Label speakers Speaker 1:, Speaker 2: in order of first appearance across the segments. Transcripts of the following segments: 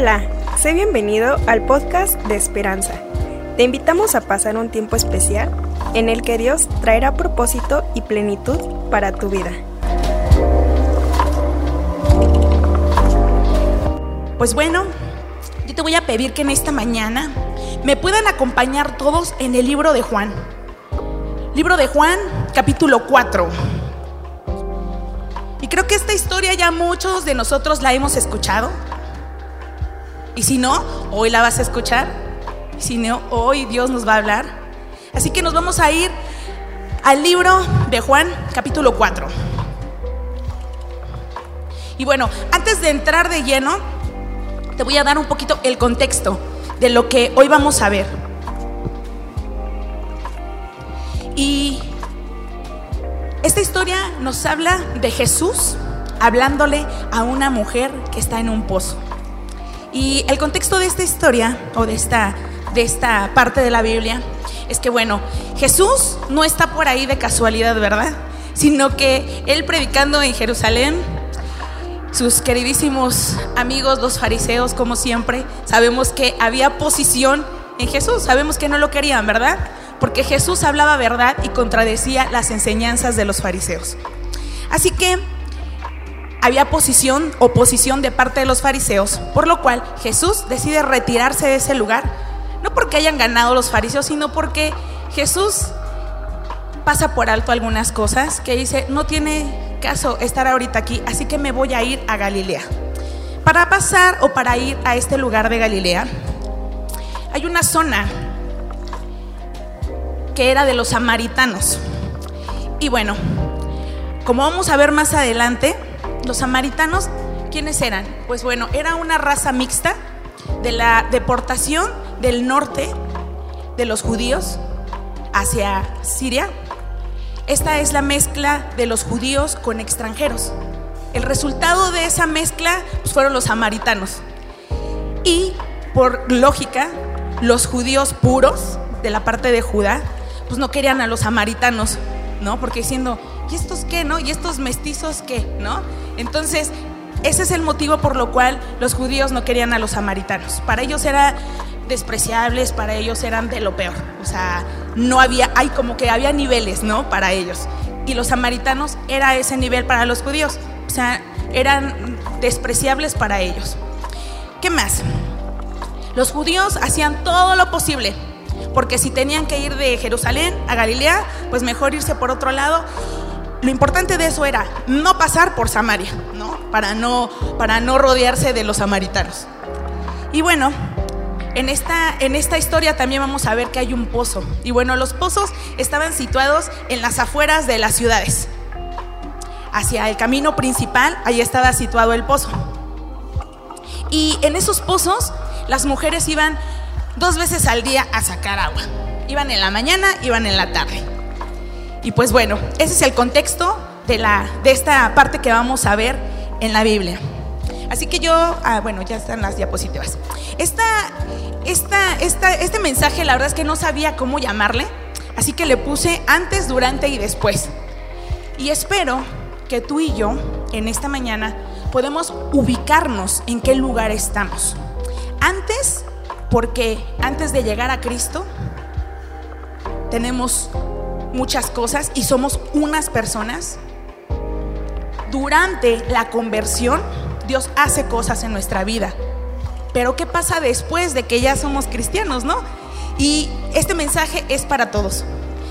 Speaker 1: Hola, sé bienvenido al podcast de Esperanza. Te invitamos a pasar un tiempo especial en el que Dios traerá propósito y plenitud para tu vida.
Speaker 2: Pues bueno, yo te voy a pedir que en esta mañana me puedan acompañar todos en el libro de Juan. Libro de Juan, capítulo 4. Y creo que esta historia ya muchos de nosotros la hemos escuchado. Y si no, hoy la vas a escuchar. Y si no, hoy Dios nos va a hablar. Así que nos vamos a ir al libro de Juan, capítulo 4. Y bueno, antes de entrar de lleno, te voy a dar un poquito el contexto de lo que hoy vamos a ver. Y esta historia nos habla de Jesús hablándole a una mujer que está en un pozo. Y el contexto de esta historia o de esta, de esta parte de la Biblia es que, bueno, Jesús no está por ahí de casualidad, ¿verdad? Sino que él predicando en Jerusalén, sus queridísimos amigos, los fariseos, como siempre, sabemos que había posición en Jesús, sabemos que no lo querían, ¿verdad? Porque Jesús hablaba verdad y contradecía las enseñanzas de los fariseos. Así que había posición, oposición de parte de los fariseos, por lo cual Jesús decide retirarse de ese lugar, no porque hayan ganado los fariseos, sino porque Jesús pasa por alto algunas cosas que dice, no tiene caso estar ahorita aquí, así que me voy a ir a Galilea. Para pasar o para ir a este lugar de Galilea, hay una zona que era de los samaritanos. Y bueno, como vamos a ver más adelante, los samaritanos, ¿quiénes eran? Pues bueno, era una raza mixta de la deportación del norte de los judíos hacia Siria. Esta es la mezcla de los judíos con extranjeros. El resultado de esa mezcla pues, fueron los samaritanos. Y por lógica, los judíos puros de la parte de Judá, pues no querían a los samaritanos, ¿no? Porque diciendo, ¿y estos qué, no? ¿Y estos mestizos qué, no? Entonces, ese es el motivo por lo cual los judíos no querían a los samaritanos. Para ellos eran despreciables, para ellos eran de lo peor. O sea, no había, hay como que había niveles, ¿no? Para ellos. Y los samaritanos era ese nivel para los judíos. O sea, eran despreciables para ellos. ¿Qué más? Los judíos hacían todo lo posible, porque si tenían que ir de Jerusalén a Galilea, pues mejor irse por otro lado. Lo importante de eso era no pasar por Samaria, ¿no? Para no, para no rodearse de los samaritanos. Y bueno, en esta, en esta historia también vamos a ver que hay un pozo. Y bueno, los pozos estaban situados en las afueras de las ciudades. Hacia el camino principal, ahí estaba situado el pozo. Y en esos pozos, las mujeres iban dos veces al día a sacar agua. Iban en la mañana, iban en la tarde. Y pues bueno, ese es el contexto de, la, de esta parte que vamos a ver en la Biblia. Así que yo, ah, bueno, ya están las diapositivas. Esta, esta, esta, este mensaje, la verdad es que no sabía cómo llamarle, así que le puse antes, durante y después. Y espero que tú y yo, en esta mañana, podemos ubicarnos en qué lugar estamos. Antes, porque antes de llegar a Cristo, tenemos muchas cosas y somos unas personas. Durante la conversión, Dios hace cosas en nuestra vida. Pero ¿qué pasa después de que ya somos cristianos, no? Y este mensaje es para todos.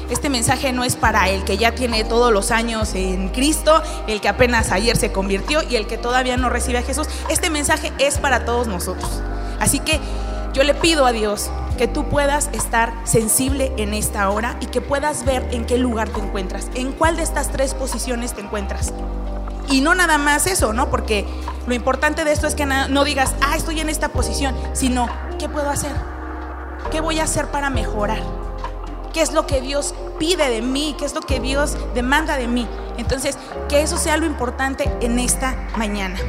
Speaker 2: Este mensaje no es para el que ya tiene todos los años en Cristo, el que apenas ayer se convirtió y el que todavía no recibe a Jesús. Este mensaje es para todos nosotros. Así que yo le pido a Dios que tú puedas estar sensible en esta hora y que puedas ver en qué lugar te encuentras, en cuál de estas tres posiciones te encuentras. Y no nada más eso, ¿no? Porque lo importante de esto es que no digas, ah, estoy en esta posición, sino, ¿qué puedo hacer? ¿Qué voy a hacer para mejorar? ¿Qué es lo que Dios pide de mí? ¿Qué es lo que Dios demanda de mí? Entonces, que eso sea lo importante en esta mañana.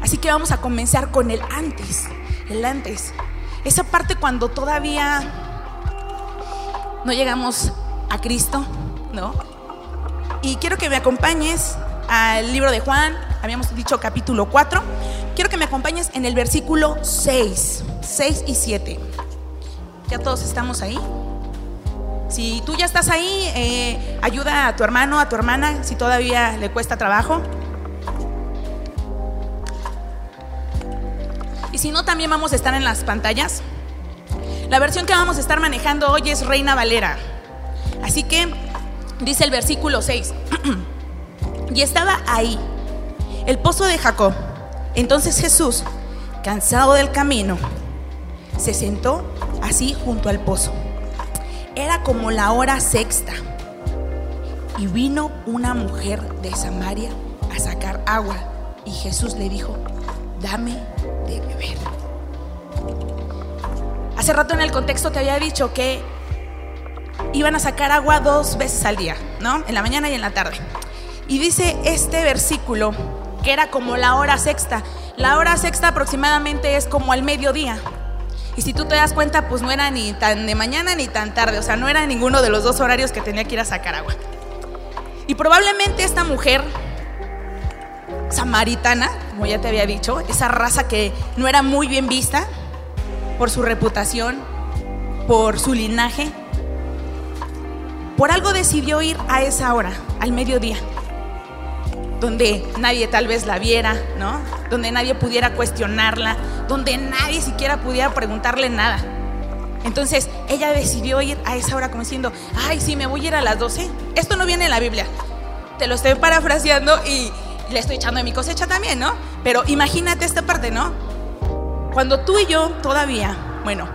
Speaker 2: Así que vamos a comenzar con el antes, el antes. Esa parte cuando todavía no llegamos a Cristo, ¿no? Y quiero que me acompañes al libro de Juan, habíamos dicho capítulo 4. Quiero que me acompañes en el versículo 6, 6 y 7. ¿Ya todos estamos ahí? Si tú ya estás ahí, eh, ayuda a tu hermano, a tu hermana, si todavía le cuesta trabajo. Si no, también vamos a estar en las pantallas. La versión que vamos a estar manejando hoy es Reina Valera. Así que dice el versículo 6. y estaba ahí, el pozo de Jacob. Entonces Jesús, cansado del camino, se sentó así junto al pozo. Era como la hora sexta. Y vino una mujer de Samaria a sacar agua. Y Jesús le dijo, dame de. Hace rato en el contexto te había dicho que iban a sacar agua dos veces al día, ¿no? En la mañana y en la tarde. Y dice este versículo que era como la hora sexta. La hora sexta aproximadamente es como al mediodía. Y si tú te das cuenta, pues no era ni tan de mañana ni tan tarde, o sea, no era ninguno de los dos horarios que tenía que ir a sacar agua. Y probablemente esta mujer samaritana, como ya te había dicho, esa raza que no era muy bien vista por su reputación, por su linaje, por algo decidió ir a esa hora, al mediodía, donde nadie tal vez la viera, ¿no? Donde nadie pudiera cuestionarla, donde nadie siquiera pudiera preguntarle nada. Entonces ella decidió ir a esa hora como diciendo, ay, sí, me voy a ir a las 12. Esto no viene en la Biblia. Te lo estoy parafraseando y le estoy echando de mi cosecha también, ¿no? Pero imagínate esta parte, ¿no? Cuando tú y yo todavía, bueno,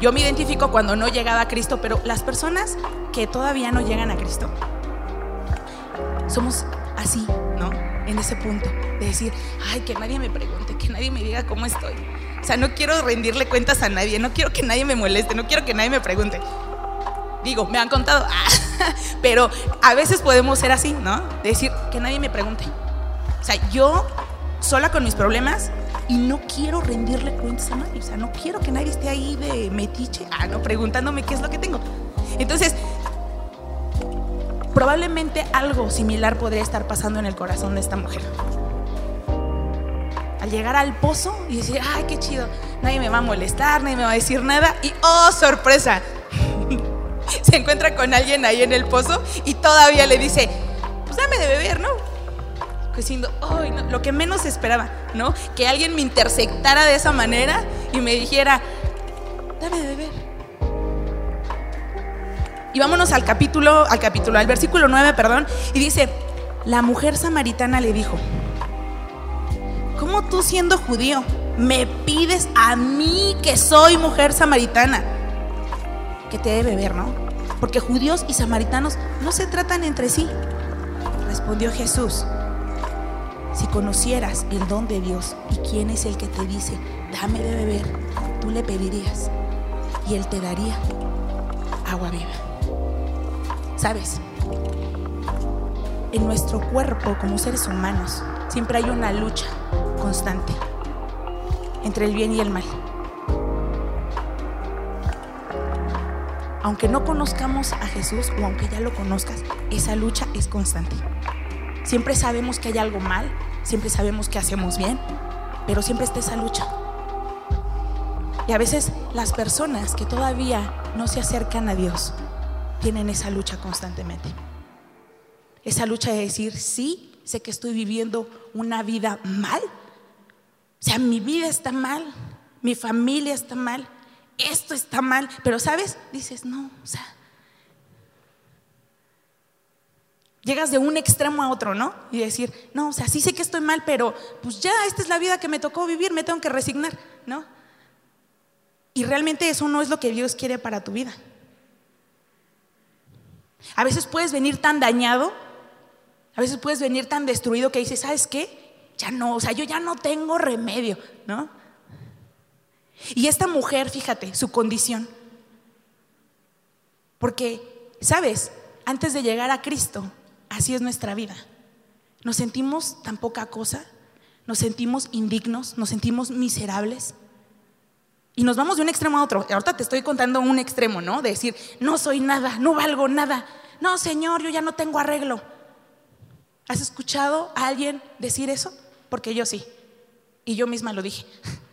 Speaker 2: yo me identifico cuando no llegaba a Cristo, pero las personas que todavía no llegan a Cristo, somos así, ¿no? En ese punto de decir, ay, que nadie me pregunte, que nadie me diga cómo estoy. O sea, no quiero rendirle cuentas a nadie, no quiero que nadie me moleste, no quiero que nadie me pregunte. Digo, me han contado, pero a veces podemos ser así, ¿no? decir, que nadie me pregunte. O sea, yo sola con mis problemas y no quiero rendirle cuentas a nadie. O sea, no quiero que nadie esté ahí de metiche, ah, no, preguntándome qué es lo que tengo. Entonces, probablemente algo similar podría estar pasando en el corazón de esta mujer. Al llegar al pozo y decir, ay, qué chido, nadie me va a molestar, nadie me va a decir nada. Y, oh, sorpresa, se encuentra con alguien ahí en el pozo y todavía le dice, pues dame de beber, ¿no? Diciendo, ay, no, lo que menos esperaba, ¿no? Que alguien me intersectara de esa manera y me dijera, dame de beber. Y vámonos al capítulo, al capítulo, al versículo 9, perdón, y dice, la mujer samaritana le dijo, ¿cómo tú siendo judío me pides a mí que soy mujer samaritana que te dé beber, no? Porque judíos y samaritanos no se tratan entre sí. Respondió Jesús, si conocieras el don de Dios y quién es el que te dice, dame de beber, tú le pedirías y él te daría agua viva. ¿Sabes? En nuestro cuerpo como seres humanos siempre hay una lucha constante entre el bien y el mal. Aunque no conozcamos a Jesús o aunque ya lo conozcas, esa lucha es constante. Siempre sabemos que hay algo mal, siempre sabemos que hacemos bien, pero siempre está esa lucha. Y a veces las personas que todavía no se acercan a Dios tienen esa lucha constantemente. Esa lucha de decir, sí, sé que estoy viviendo una vida mal. O sea, mi vida está mal, mi familia está mal, esto está mal. Pero, ¿sabes? Dices, no, o sea, llegas de un extremo a otro, ¿no? Y decir, no, o sea, sí sé que estoy mal, pero pues ya esta es la vida que me tocó vivir, me tengo que resignar, ¿no? Y realmente eso no es lo que Dios quiere para tu vida. A veces puedes venir tan dañado, a veces puedes venir tan destruido que dices, ¿sabes qué? Ya no, o sea, yo ya no tengo remedio, ¿no? Y esta mujer, fíjate, su condición. Porque, ¿sabes? Antes de llegar a Cristo, así es nuestra vida. Nos sentimos tan poca cosa, nos sentimos indignos, nos sentimos miserables. Y nos vamos de un extremo a otro. Ahorita te estoy contando un extremo, ¿no? De decir, no soy nada, no valgo nada. No, Señor, yo ya no tengo arreglo. ¿Has escuchado a alguien decir eso? Porque yo sí. Y yo misma lo dije.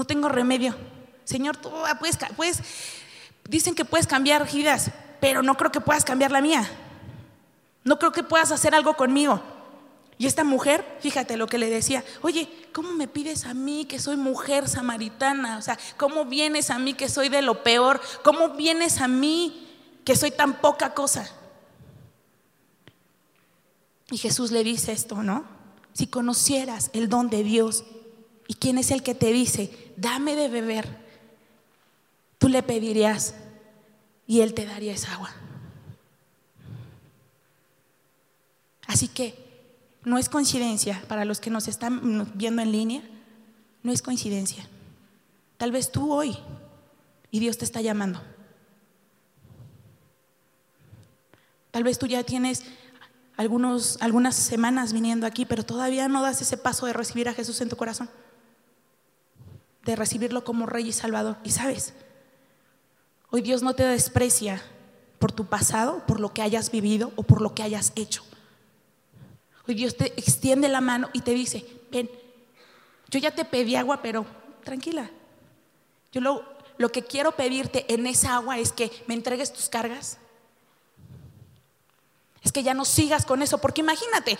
Speaker 2: No tengo remedio. Señor, tú puedes, puedes, dicen que puedes cambiar vidas, pero no creo que puedas cambiar la mía. No creo que puedas hacer algo conmigo. Y esta mujer, fíjate lo que le decía, oye, ¿cómo me pides a mí que soy mujer samaritana? O sea, ¿cómo vienes a mí que soy de lo peor? ¿Cómo vienes a mí que soy tan poca cosa? Y Jesús le dice esto, ¿no? Si conocieras el don de Dios y quién es el que te dice, dame de beber, tú le pedirías y él te daría esa agua. Así que no es coincidencia para los que nos están viendo en línea, no es coincidencia. Tal vez tú hoy y Dios te está llamando. Tal vez tú ya tienes algunos, algunas semanas viniendo aquí, pero todavía no das ese paso de recibir a Jesús en tu corazón, de recibirlo como Rey y Salvador. Y sabes, hoy Dios no te desprecia por tu pasado, por lo que hayas vivido o por lo que hayas hecho. Hoy Dios te extiende la mano y te dice, ven, yo ya te pedí agua, pero tranquila. Yo lo, lo que quiero pedirte en esa agua es que me entregues tus cargas, es que ya no sigas con eso, porque imagínate,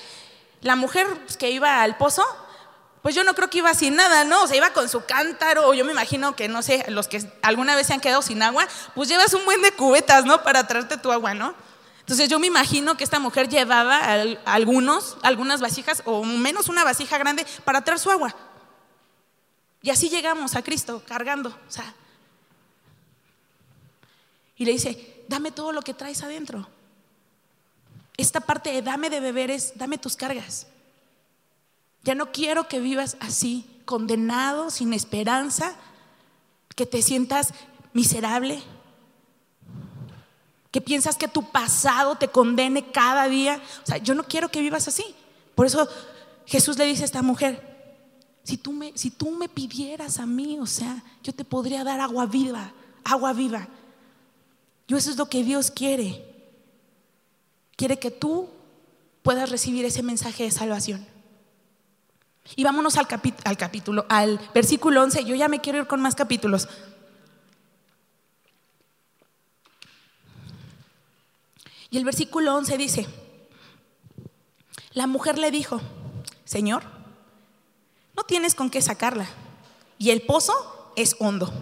Speaker 2: la mujer que iba al pozo, pues yo no creo que iba sin nada, ¿no? O sea, iba con su cántaro, o yo me imagino que, no sé, los que alguna vez se han quedado sin agua, pues llevas un buen de cubetas, ¿no? Para traerte tu agua, ¿no? Entonces yo me imagino que esta mujer llevaba algunos, algunas vasijas, o menos una vasija grande, para traer su agua. Y así llegamos a Cristo, cargando, o sea. Y le dice, dame todo lo que traes adentro. Esta parte de dame de beber es, dame tus cargas. Ya no quiero que vivas así, condenado, sin esperanza, que te sientas miserable, que piensas que tu pasado te condene cada día. O sea, yo no quiero que vivas así. Por eso Jesús le dice a esta mujer, si tú me, si tú me pidieras a mí, o sea, yo te podría dar agua viva, agua viva. Yo eso es lo que Dios quiere. Quiere que tú puedas recibir ese mensaje de salvación. Y vámonos al, al capítulo, al versículo 11. Yo ya me quiero ir con más capítulos. Y el versículo 11 dice, la mujer le dijo, Señor, no tienes con qué sacarla, y el pozo es hondo.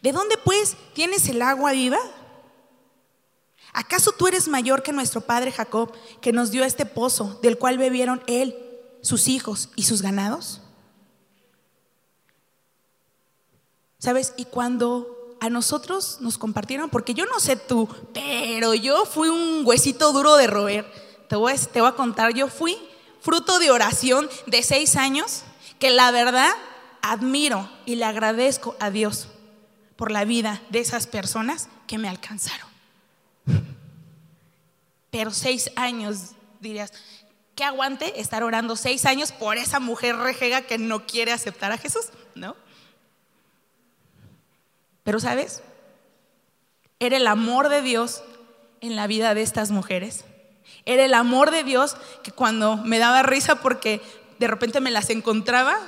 Speaker 2: ¿De dónde pues tienes el agua viva? ¿Acaso tú eres mayor que nuestro padre Jacob, que nos dio este pozo, del cual bebieron él, sus hijos y sus ganados? ¿Sabes? Y cuando a nosotros nos compartieron, porque yo no sé tú, pero yo fui un huesito duro de roer. Te voy, a, te voy a contar, yo fui fruto de oración de seis años, que la verdad admiro y le agradezco a Dios por la vida de esas personas que me alcanzaron. Pero seis años, dirías, ¿qué aguante estar orando seis años por esa mujer rejega que no quiere aceptar a Jesús? ¿No? Pero sabes, era el amor de Dios en la vida de estas mujeres. Era el amor de Dios que cuando me daba risa porque de repente me las encontraba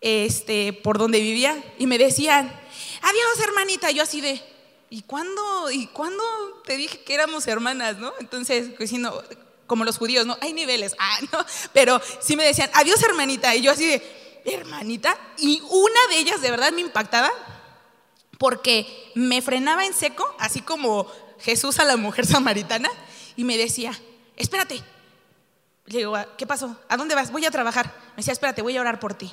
Speaker 2: este, por donde vivía y me decían, adiós hermanita, yo así de, ¿y cuándo, ¿y cuándo te dije que éramos hermanas, no? Entonces, pues, como los judíos, ¿no? Hay niveles, ah, no, pero sí me decían, adiós hermanita, y yo así de, hermanita, y una de ellas de verdad me impactaba porque me frenaba en seco, así como Jesús a la mujer samaritana, y me decía, espérate. Le digo, ¿qué pasó? ¿A dónde vas? Voy a trabajar. Me decía, espérate, voy a orar por ti.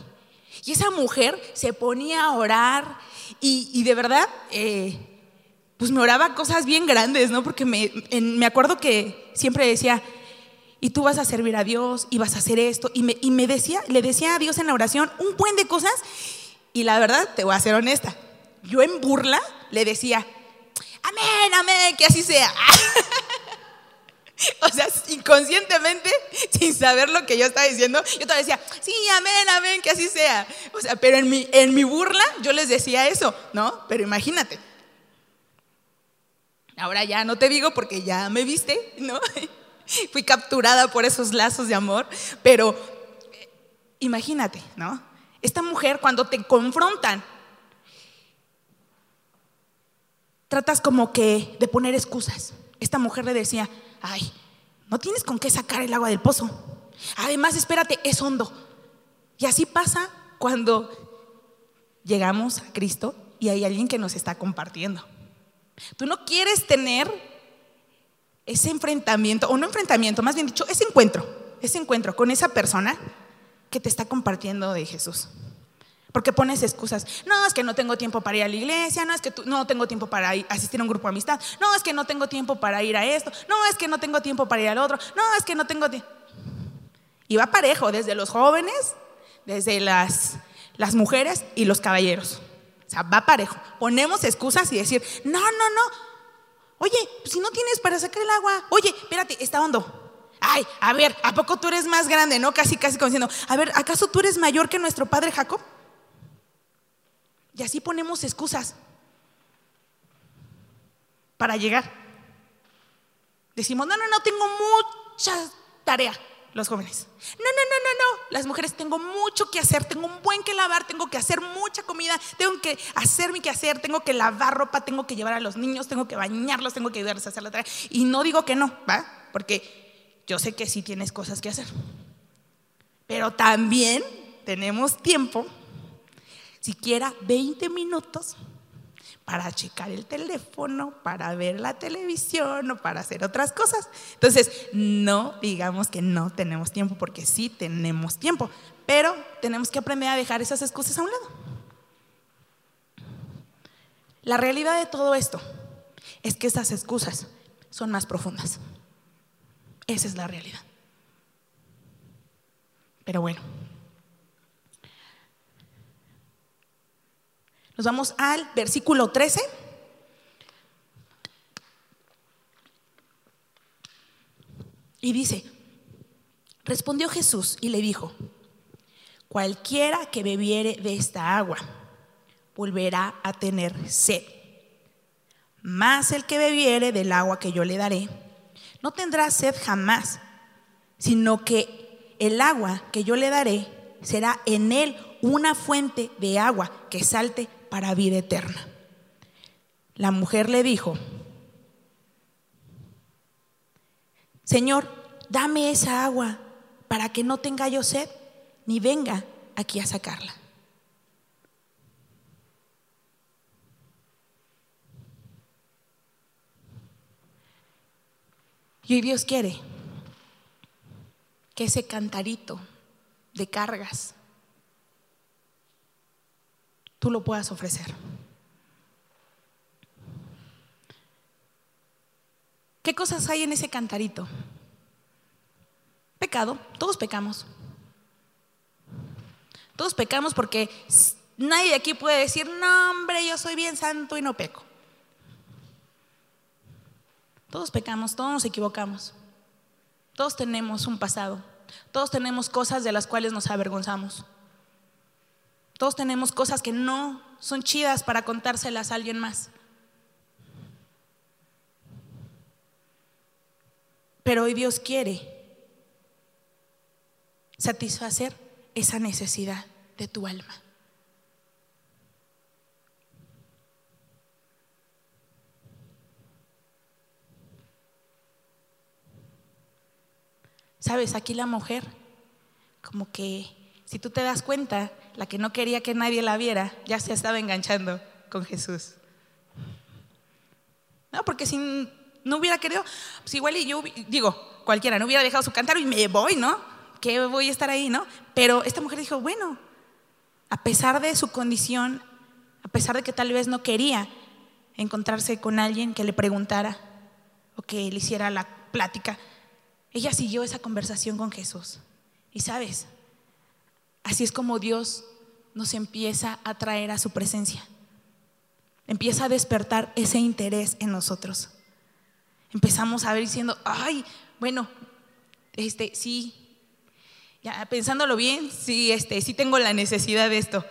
Speaker 2: Y esa mujer se ponía a orar y, de verdad, eh, pues me oraba cosas bien grandes, ¿no? Porque me, me acuerdo que siempre decía, y tú vas a servir a Dios y vas a hacer esto. Y me, y me decía, le decía a Dios en la oración un buen de cosas. Y la verdad, te voy a ser honesta, yo en burla le decía, amén, amén, que así sea. o sea, inconscientemente, sin saber lo que yo estaba diciendo, yo te decía, sí, amén, amén, que así sea. O sea, pero en mi, en mi burla yo les decía eso, ¿no? Pero imagínate, Ahora ya no te digo porque ya me viste, ¿no? fui capturada por esos lazos de amor, pero eh, imagínate, ¿no? Esta mujer cuando te confrontan, tratas como que de poner excusas. Esta mujer le decía, ay, no tienes con qué sacar el agua del pozo. Además, espérate, es hondo. Y así pasa cuando llegamos a Cristo y hay alguien que nos está compartiendo. Tú no quieres tener ese enfrentamiento, o no enfrentamiento, más bien dicho, ese encuentro, ese encuentro con esa persona que te está compartiendo de Jesús. Porque pones excusas. No, es que no tengo tiempo para ir a la iglesia, no es que no tengo tiempo para asistir a un grupo de amistad, no, es que no tengo tiempo para ir a esto, no, es que no tengo tiempo para ir al otro, no, es que no tengo tiempo. Y va parejo, desde los jóvenes, desde las, las mujeres y los caballeros. O sea, va parejo. Ponemos excusas y decir, no, no, no, Oye, si no tienes para sacar el agua, oye, espérate, está hondo. Ay, a ver, ¿a poco tú eres más grande? ¿No? Casi, casi como diciendo, a ver, ¿acaso tú eres mayor que nuestro padre Jacob? Y así ponemos excusas para llegar. Decimos, no, no, no, tengo mucha tarea los jóvenes. No, no, no, no, no. Las mujeres tengo mucho que hacer, tengo un buen que lavar, tengo que hacer mucha comida, tengo que hacer mi quehacer, tengo que lavar ropa, tengo que llevar a los niños, tengo que bañarlos, tengo que ayudarles a hacer la tarea. Y no digo que no, ¿va? Porque yo sé que sí tienes cosas que hacer. Pero también tenemos tiempo, siquiera 20 minutos para checar el teléfono, para ver la televisión o para hacer otras cosas. Entonces, no digamos que no tenemos tiempo, porque sí tenemos tiempo, pero tenemos que aprender a dejar esas excusas a un lado. La realidad de todo esto es que esas excusas son más profundas. Esa es la realidad. Pero bueno. Nos vamos al versículo 13. Y dice, respondió Jesús y le dijo, cualquiera que bebiere de esta agua volverá a tener sed. Mas el que bebiere del agua que yo le daré, no tendrá sed jamás, sino que el agua que yo le daré será en él una fuente de agua que salte para vida eterna. La mujer le dijo, Señor, dame esa agua para que no tenga yo sed, ni venga aquí a sacarla. Y Dios quiere que ese cantarito de cargas tú lo puedas ofrecer. ¿Qué cosas hay en ese cantarito? Pecado, todos pecamos. Todos pecamos porque nadie aquí puede decir, no hombre, yo soy bien santo y no peco. Todos pecamos, todos nos equivocamos. Todos tenemos un pasado. Todos tenemos cosas de las cuales nos avergonzamos. Todos tenemos cosas que no son chidas para contárselas a alguien más. Pero hoy Dios quiere satisfacer esa necesidad de tu alma. Sabes, aquí la mujer, como que si tú te das cuenta, la que no quería que nadie la viera, ya se estaba enganchando con Jesús. No, porque si no hubiera querido, pues igual y yo, digo, cualquiera, no hubiera dejado su cántaro y me voy, ¿no? Que voy a estar ahí, ¿no? Pero esta mujer dijo, bueno, a pesar de su condición, a pesar de que tal vez no quería encontrarse con alguien que le preguntara o que le hiciera la plática, ella siguió esa conversación con Jesús. Y sabes, Así es como Dios nos empieza a traer a su presencia. Empieza a despertar ese interés en nosotros. Empezamos a ver diciendo, ay, bueno, este, sí, pensándolo bien, sí, este, sí tengo la necesidad de esto.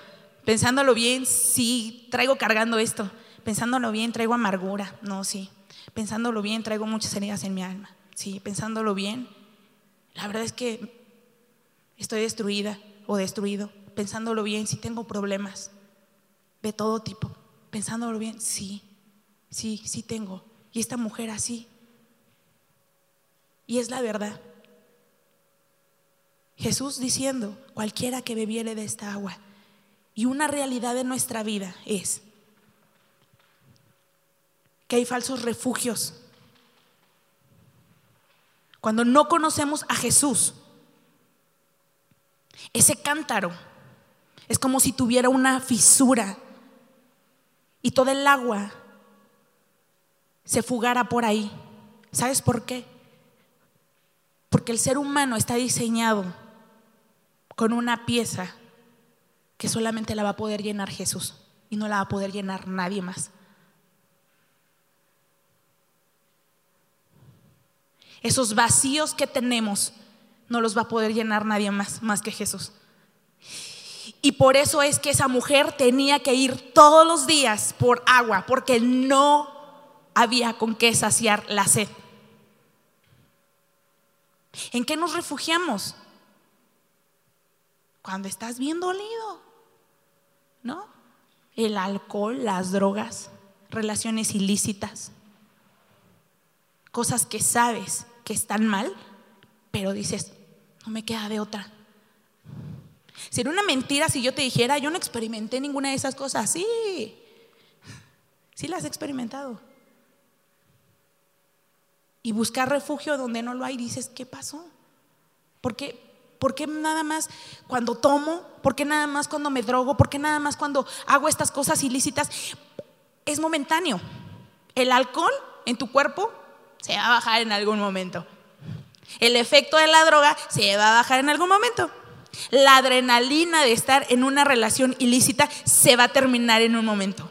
Speaker 2: Pensándolo bien, sí, traigo cargando esto. Pensándolo bien, traigo amargura. No, sí. Pensándolo bien, traigo muchas heridas en mi alma. sí, pensándolo bien, la verdad es que estoy destruida o destruido, pensándolo bien, sí tengo problemas de todo tipo, pensándolo bien, sí, sí, sí tengo. Y esta mujer así. Y es la verdad. Jesús diciendo, cualquiera que bebiere de esta agua. Y una realidad de nuestra vida es que hay falsos refugios. Cuando no conocemos a Jesús, ese cántaro es como si tuviera una fisura y todo el agua se fugara por ahí. ¿Sabes por qué? Porque el ser humano está diseñado con una pieza que solamente la va a poder llenar Jesús y no la va a poder llenar nadie más. Esos vacíos que tenemos no los va a poder llenar nadie más más que Jesús. Y por eso es que esa mujer tenía que ir todos los días por agua, porque no había con qué saciar la sed. ¿En qué nos refugiamos? Cuando estás bien dolido, ¿no? El alcohol, las drogas, relaciones ilícitas, cosas que sabes que están mal, pero dices, no me queda de otra. Sería una mentira si yo te dijera, yo no experimenté ninguna de esas cosas. Sí, sí las he experimentado. Y buscar refugio donde no lo hay, dices, ¿qué pasó? ¿Por qué, ¿Por qué nada más cuando tomo? ¿Por qué nada más cuando me drogo? ¿Por qué nada más cuando hago estas cosas ilícitas? Es momentáneo. El alcohol en tu cuerpo se va a bajar en algún momento. El efecto de la droga se va a bajar en algún momento. La adrenalina de estar en una relación ilícita se va a terminar en un momento.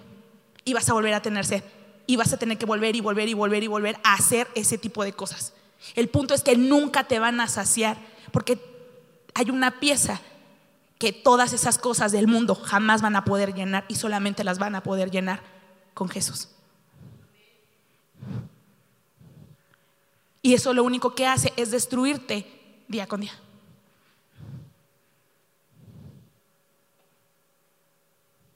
Speaker 2: Y vas a volver a tener. Y vas a tener que volver y volver y volver y volver a hacer ese tipo de cosas. El punto es que nunca te van a saciar porque hay una pieza que todas esas cosas del mundo jamás van a poder llenar y solamente las van a poder llenar con Jesús. Y eso lo único que hace es destruirte día con día.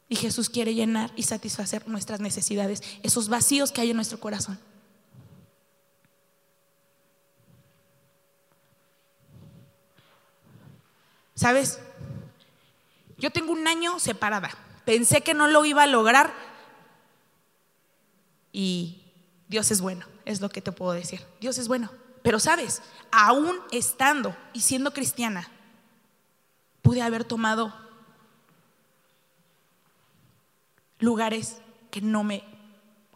Speaker 2: Y Jesús quiere llenar y satisfacer nuestras necesidades, esos vacíos que hay en nuestro corazón. ¿Sabes? Yo tengo un año separada. Pensé que no lo iba a lograr y Dios es bueno, es lo que te puedo decir. Dios es bueno. Pero sabes, aún estando y siendo cristiana, pude haber tomado lugares que no me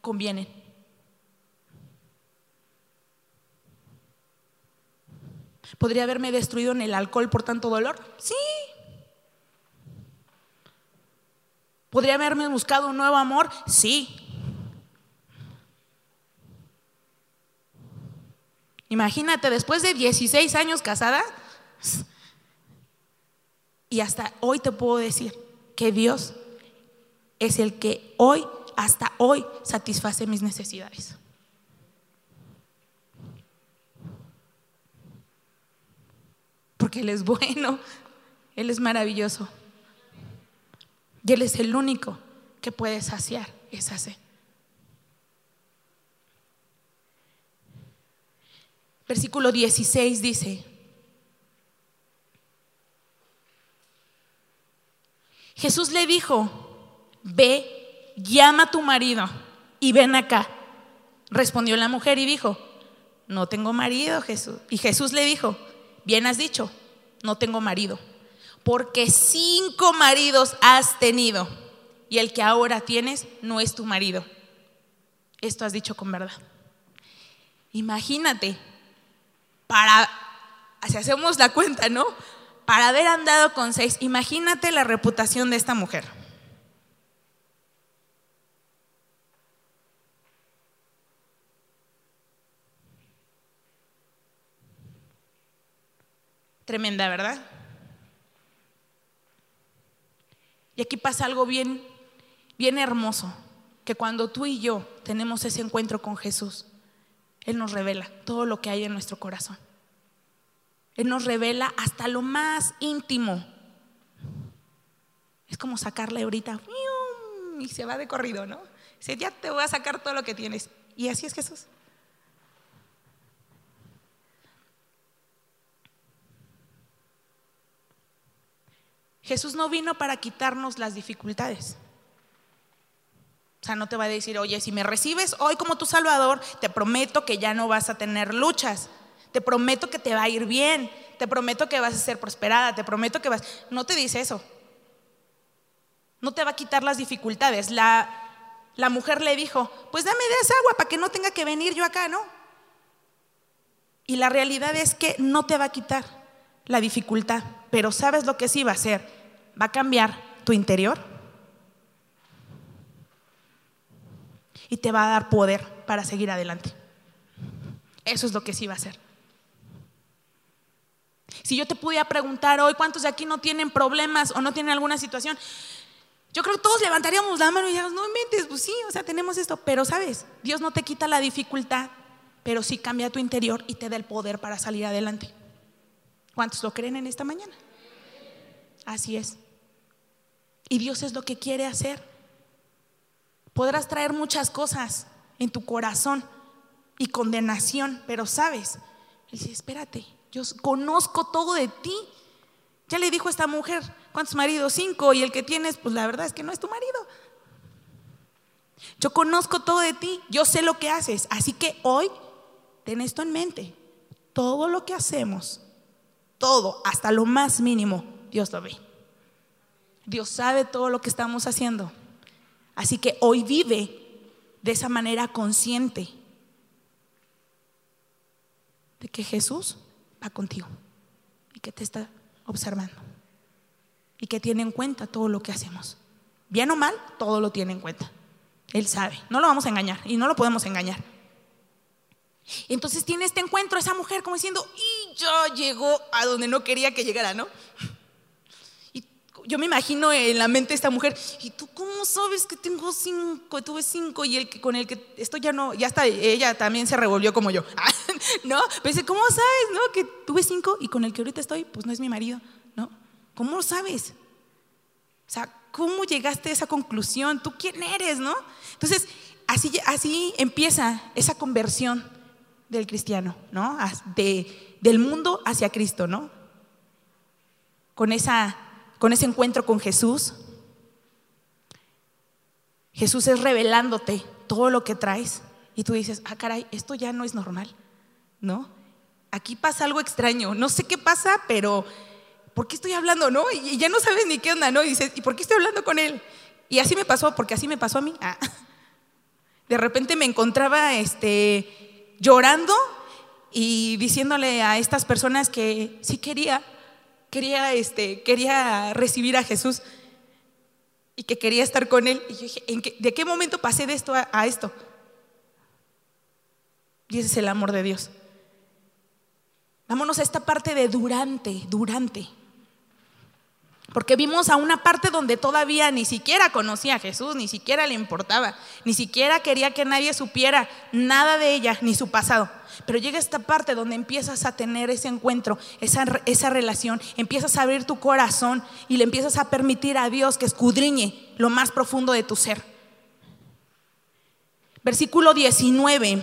Speaker 2: convienen. ¿Podría haberme destruido en el alcohol por tanto dolor? Sí. ¿Podría haberme buscado un nuevo amor? Sí. Imagínate, después de 16 años casada, y hasta hoy te puedo decir que Dios es el que hoy, hasta hoy, satisface mis necesidades. Porque Él es bueno, Él es maravilloso. Y Él es el único que puede saciar esa sed. Versículo 16 dice, Jesús le dijo, ve, llama a tu marido y ven acá. Respondió la mujer y dijo, no tengo marido, Jesús. Y Jesús le dijo, bien has dicho, no tengo marido, porque cinco maridos has tenido y el que ahora tienes no es tu marido. Esto has dicho con verdad. Imagínate, para, si hacemos la cuenta, ¿no? Para haber andado con seis, imagínate la reputación de esta mujer. Tremenda, ¿verdad? Y aquí pasa algo bien, bien hermoso, que cuando tú y yo tenemos ese encuentro con Jesús, Él nos revela todo lo que hay en nuestro corazón. Él nos revela hasta lo más íntimo. Es como sacarle ahorita y se va de corrido, ¿no? Dice, ya te voy a sacar todo lo que tienes. Y así es Jesús. Jesús no vino para quitarnos las dificultades. O sea, no te va a decir, oye, si me recibes hoy como tu Salvador, te prometo que ya no vas a tener luchas. Te prometo que te va a ir bien. Te prometo que vas a ser prosperada. Te prometo que vas... No te dice eso. No te va a quitar las dificultades. La, la mujer le dijo, pues dame de esa agua para que no tenga que venir yo acá, ¿no? Y la realidad es que no te va a quitar la dificultad, pero ¿sabes lo que sí va a hacer? Va a cambiar tu interior y te va a dar poder para seguir adelante. Eso es lo que sí va a hacer. Si yo te pudiera preguntar hoy cuántos de aquí no tienen problemas o no tienen alguna situación, yo creo que todos levantaríamos la mano y diríamos, no mentes, pues sí, o sea, tenemos esto. Pero sabes, Dios no te quita la dificultad, pero sí cambia tu interior y te da el poder para salir adelante. ¿Cuántos lo creen en esta mañana? Así es. Y Dios es lo que quiere hacer. Podrás traer muchas cosas en tu corazón y condenación, pero sabes, Él dice, espérate, yo conozco todo de ti. Ya le dijo esta mujer, ¿cuántos maridos? Cinco, y el que tienes, pues la verdad es que no es tu marido. Yo conozco todo de ti, yo sé lo que haces, así que hoy ten esto en mente. Todo lo que hacemos, todo, hasta lo más mínimo, Dios lo ve. Dios sabe todo lo que estamos haciendo. Así que hoy vive de esa manera consciente de que Jesús va contigo y que te está observando y que tiene en cuenta todo lo que hacemos. Bien o mal, todo lo tiene en cuenta. Él sabe, no lo vamos a engañar y no lo podemos engañar. Entonces tiene este encuentro esa mujer como diciendo, y yo llegó a donde no quería que llegara, ¿no? Yo me imagino en la mente de esta mujer, ¿y tú cómo sabes que tengo cinco? Tuve cinco y el que con el que esto ya no, ya está, ella también se revolvió como yo, ¿no? Pensé, ¿cómo sabes, no? Que tuve cinco y con el que ahorita estoy, pues no es mi marido, ¿no? ¿Cómo lo sabes? O sea, ¿cómo llegaste a esa conclusión? ¿Tú quién eres, no? Entonces, así, así empieza esa conversión del cristiano, ¿no? De, del mundo hacia Cristo, ¿no? Con, esa, con ese encuentro con Jesús. Jesús es revelándote todo lo que traes y tú dices, ah, caray, esto ya no es normal, ¿no? Aquí pasa algo extraño, no sé qué pasa, pero ¿por qué estoy hablando, no? Y ya no sabes ni qué onda, ¿no? Y dices, ¿y por qué estoy hablando con él? Y así me pasó, porque así me pasó a mí. Ah. De repente me encontraba, este, llorando y diciéndole a estas personas que sí quería, quería, este, quería recibir a Jesús y que quería estar con Él. Y yo dije, ¿en ¿de qué momento pasé de esto a, a esto? Y ese es el amor de Dios. Vámonos a esta parte de durante, durante. Porque vimos a una parte donde todavía ni siquiera conocía a Jesús, ni siquiera le importaba, ni siquiera quería que nadie supiera nada de ella, ni su pasado. Pero llega esta parte donde empiezas a tener ese encuentro, esa, esa relación, empiezas a abrir tu corazón y le empiezas a permitir a Dios que escudriñe lo más profundo de tu ser. Versículo 19.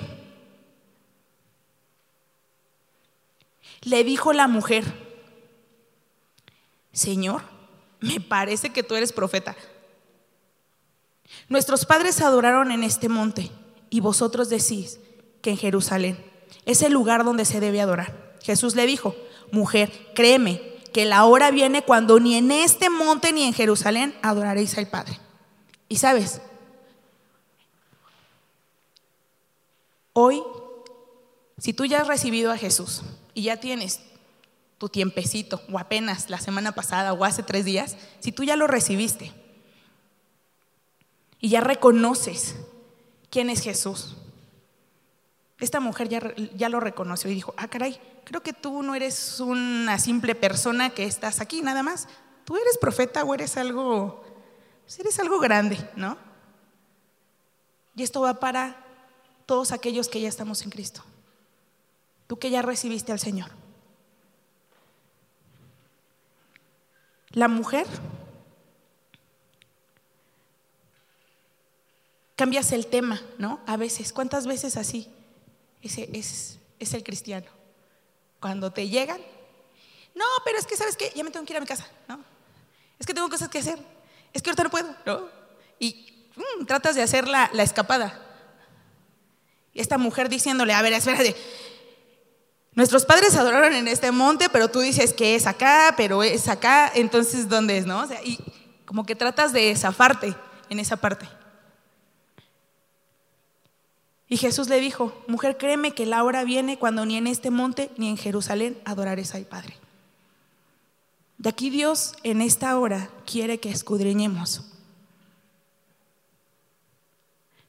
Speaker 2: Le dijo la mujer, Señor, me parece que tú eres profeta. Nuestros padres adoraron en este monte y vosotros decís que en Jerusalén es el lugar donde se debe adorar. Jesús le dijo, mujer, créeme que la hora viene cuando ni en este monte ni en Jerusalén adoraréis al Padre. Y sabes, hoy, si tú ya has recibido a Jesús y ya tienes tu tiempecito, o apenas la semana pasada, o hace tres días, si tú ya lo recibiste y ya reconoces quién es Jesús, esta mujer ya, ya lo reconoció y dijo, ah, caray, creo que tú no eres una simple persona que estás aquí nada más, tú eres profeta o eres algo, pues eres algo grande, ¿no? Y esto va para todos aquellos que ya estamos en Cristo. Tú que ya recibiste al Señor. La mujer, cambias el tema, ¿no? A veces, ¿cuántas veces así? Ese es, el cristiano. Cuando te llegan, no, pero es que, ¿sabes qué? Ya me tengo que ir a mi casa, ¿no? Es que tengo cosas que hacer. Es que ahorita no puedo, ¿no? Y mm, tratas de hacer la, la escapada. Y esta mujer diciéndole, a ver, espérate, Nuestros padres adoraron en este monte, pero tú dices que es acá, pero es acá, entonces ¿dónde es, no? Y como que tratas de zafarte en esa parte. Y Jesús le dijo, mujer, créeme que la hora viene cuando ni en este monte ni en Jerusalén adorares al Padre. De aquí Dios en esta hora quiere que escudriñemos.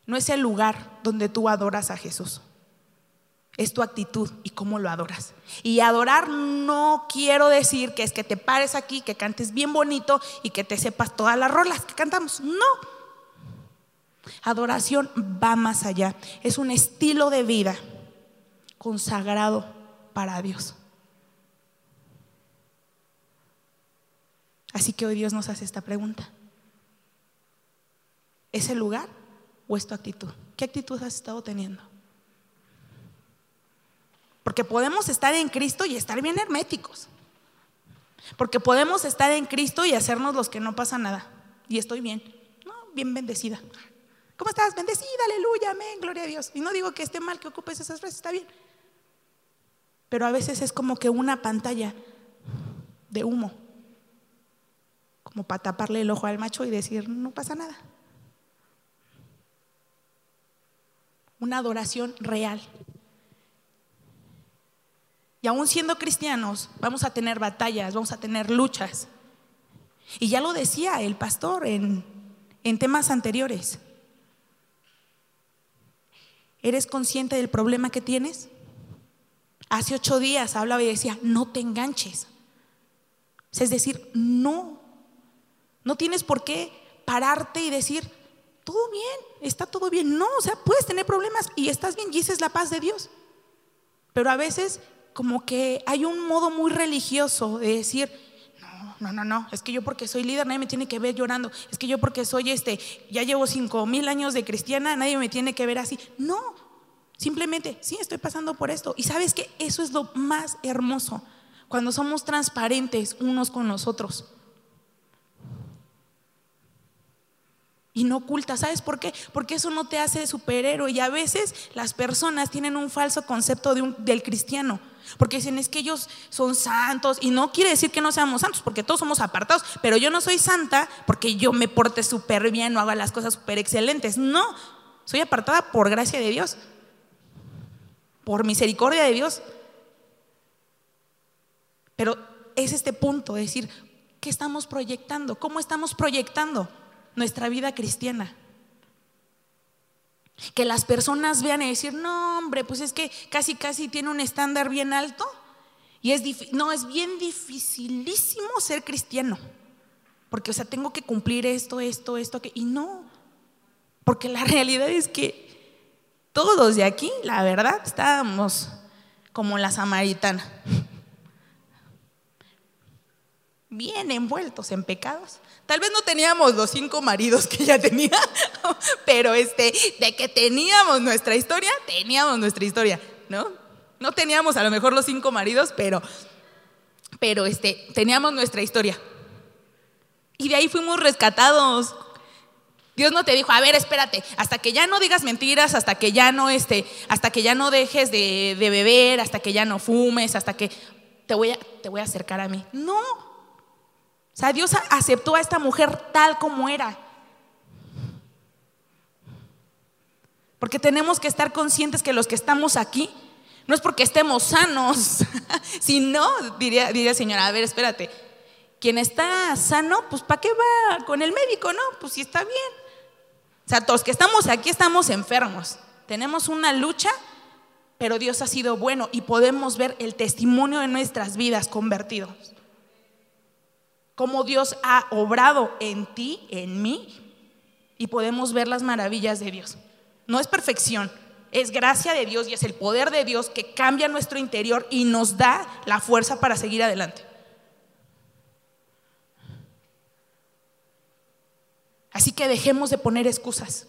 Speaker 2: No es el lugar donde tú adoras a Jesús es tu actitud y cómo lo adoras. Y adorar no quiero decir que es que te pares aquí, que cantes bien bonito y que te sepas todas las rolas que cantamos. No. Adoración va más allá. Es un estilo de vida consagrado para Dios. Así que hoy Dios nos hace esta pregunta. ¿Es el lugar o es tu actitud? ¿Qué actitud has estado teniendo? Porque podemos estar en Cristo y estar bien herméticos. Porque podemos estar en Cristo y hacernos los que no pasa nada. Y estoy bien. No, bien bendecida. ¿Cómo estás? Bendecida, aleluya, amén, gloria a Dios. Y no digo que esté mal que ocupes esas frases, está bien. Pero a veces es como que una pantalla de humo. Como para taparle el ojo al macho y decir, no pasa nada. Una adoración real. Y aún siendo cristianos, vamos a tener batallas, vamos a tener luchas. Y ya lo decía el pastor en, en temas anteriores. ¿Eres consciente del problema que tienes? Hace ocho días hablaba y decía, no te enganches. Es decir, no, no tienes por qué pararte y decir, todo bien, está todo bien. No, o sea, puedes tener problemas y estás bien y esa es la paz de Dios. Pero a veces como que hay un modo muy religioso de decir, no, no, no, no, es que yo porque soy líder nadie me tiene que ver llorando, es que yo porque soy este, ya llevo cinco mil años de cristiana, nadie me tiene que ver así. No, simplemente, sí, estoy pasando por esto. Y sabes que eso es lo más hermoso, cuando somos transparentes unos con los otros. Y no oculta. ¿Sabes por qué? Porque eso no te hace superhéroe y a veces las personas tienen un falso concepto de del cristiano. Porque dicen es que ellos son santos y no quiere decir que no seamos santos, porque todos somos apartados, pero yo no soy santa porque yo me porte súper bien o haga las cosas súper excelentes. No, soy apartada por gracia de Dios, por misericordia de Dios. Pero es este punto, decir, ¿qué estamos proyectando? ¿Cómo estamos proyectando? Nuestra vida cristiana. Que las personas vean y decir, no, hombre, pues es que casi, casi tiene un estándar bien alto. Y es, no, es bien dificilísimo ser cristiano. Porque, o sea, tengo que cumplir esto, esto, esto, y no. Porque la realidad es que todos de aquí, la verdad, estábamos como la samaritana. Bien envueltos en pecados. Tal vez no teníamos los cinco maridos que ella tenía, pero este, de que teníamos nuestra historia, teníamos nuestra historia, ¿no? No teníamos a lo mejor los cinco maridos, pero, pero este, teníamos nuestra historia. Y de ahí fuimos rescatados. Dios no te dijo, a ver, espérate, hasta que ya no digas mentiras, hasta que ya no, este, hasta que ya no dejes de, de beber, hasta que ya no fumes, hasta que te voy a, te voy a acercar a mí. No, o sea, Dios aceptó a esta mujer tal como era. Porque tenemos que estar conscientes que los que estamos aquí no es porque estemos sanos, sino, diría, diría señora, a ver, espérate, quien está sano, pues ¿para qué va con el médico? No, pues si está bien. O sea, todos que estamos aquí estamos enfermos. Tenemos una lucha, pero Dios ha sido bueno y podemos ver el testimonio de nuestras vidas convertidos cómo Dios ha obrado en ti, en mí, y podemos ver las maravillas de Dios. No es perfección, Es gracia de Dios y es el poder de Dios que cambia nuestro interior y nos da la fuerza para seguir adelante. Así que dejemos de poner excusas.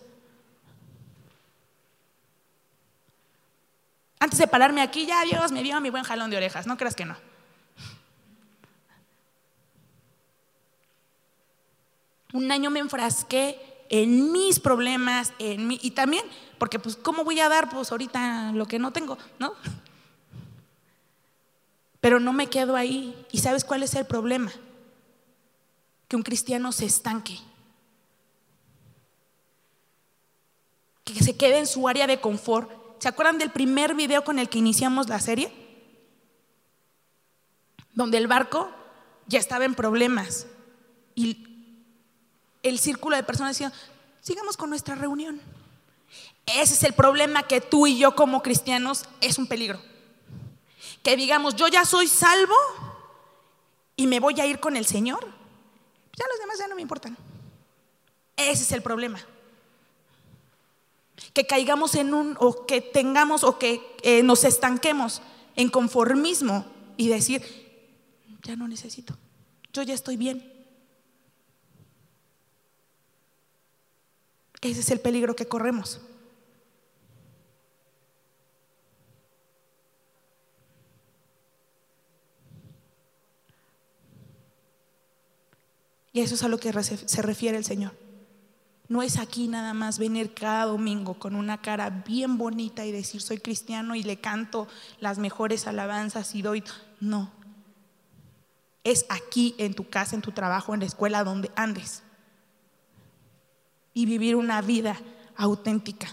Speaker 2: Antes de pararme aquí, ya Dios me dio mi buen jalón de orejas, no creas que no. Un año me enfrasqué en mis problemas, en mí, y también, porque pues, ¿cómo voy a dar pues ahorita lo que no tengo? ¿No? Pero no me quedo ahí. ¿Y sabes cuál es el problema? Que un cristiano se estanque. Que se quede en su área de confort ¿Se acuerdan del primer video con el que iniciamos la serie? Donde el barco ya estaba en problemas y el círculo de personas decía, sigamos con nuestra reunión. Ese es el problema que tú y yo como cristianos es un peligro. Que digamos, yo ya soy salvo y me voy a ir con el Señor. Ya los demás ya no me importan. Ese es el problema que caigamos en un, o que tengamos, o que eh, nos estanquemos en conformismo y decir, ya no necesito, yo ya estoy bien. Ese es el peligro que corremos. Y eso es a lo que se refiere el Señor. No es aquí nada más venir cada domingo con una cara bien bonita y decir soy cristiano y le canto las mejores alabanzas y doy. No. Es aquí en tu casa, en tu trabajo, en la escuela, donde andes. Y vivir una vida auténtica.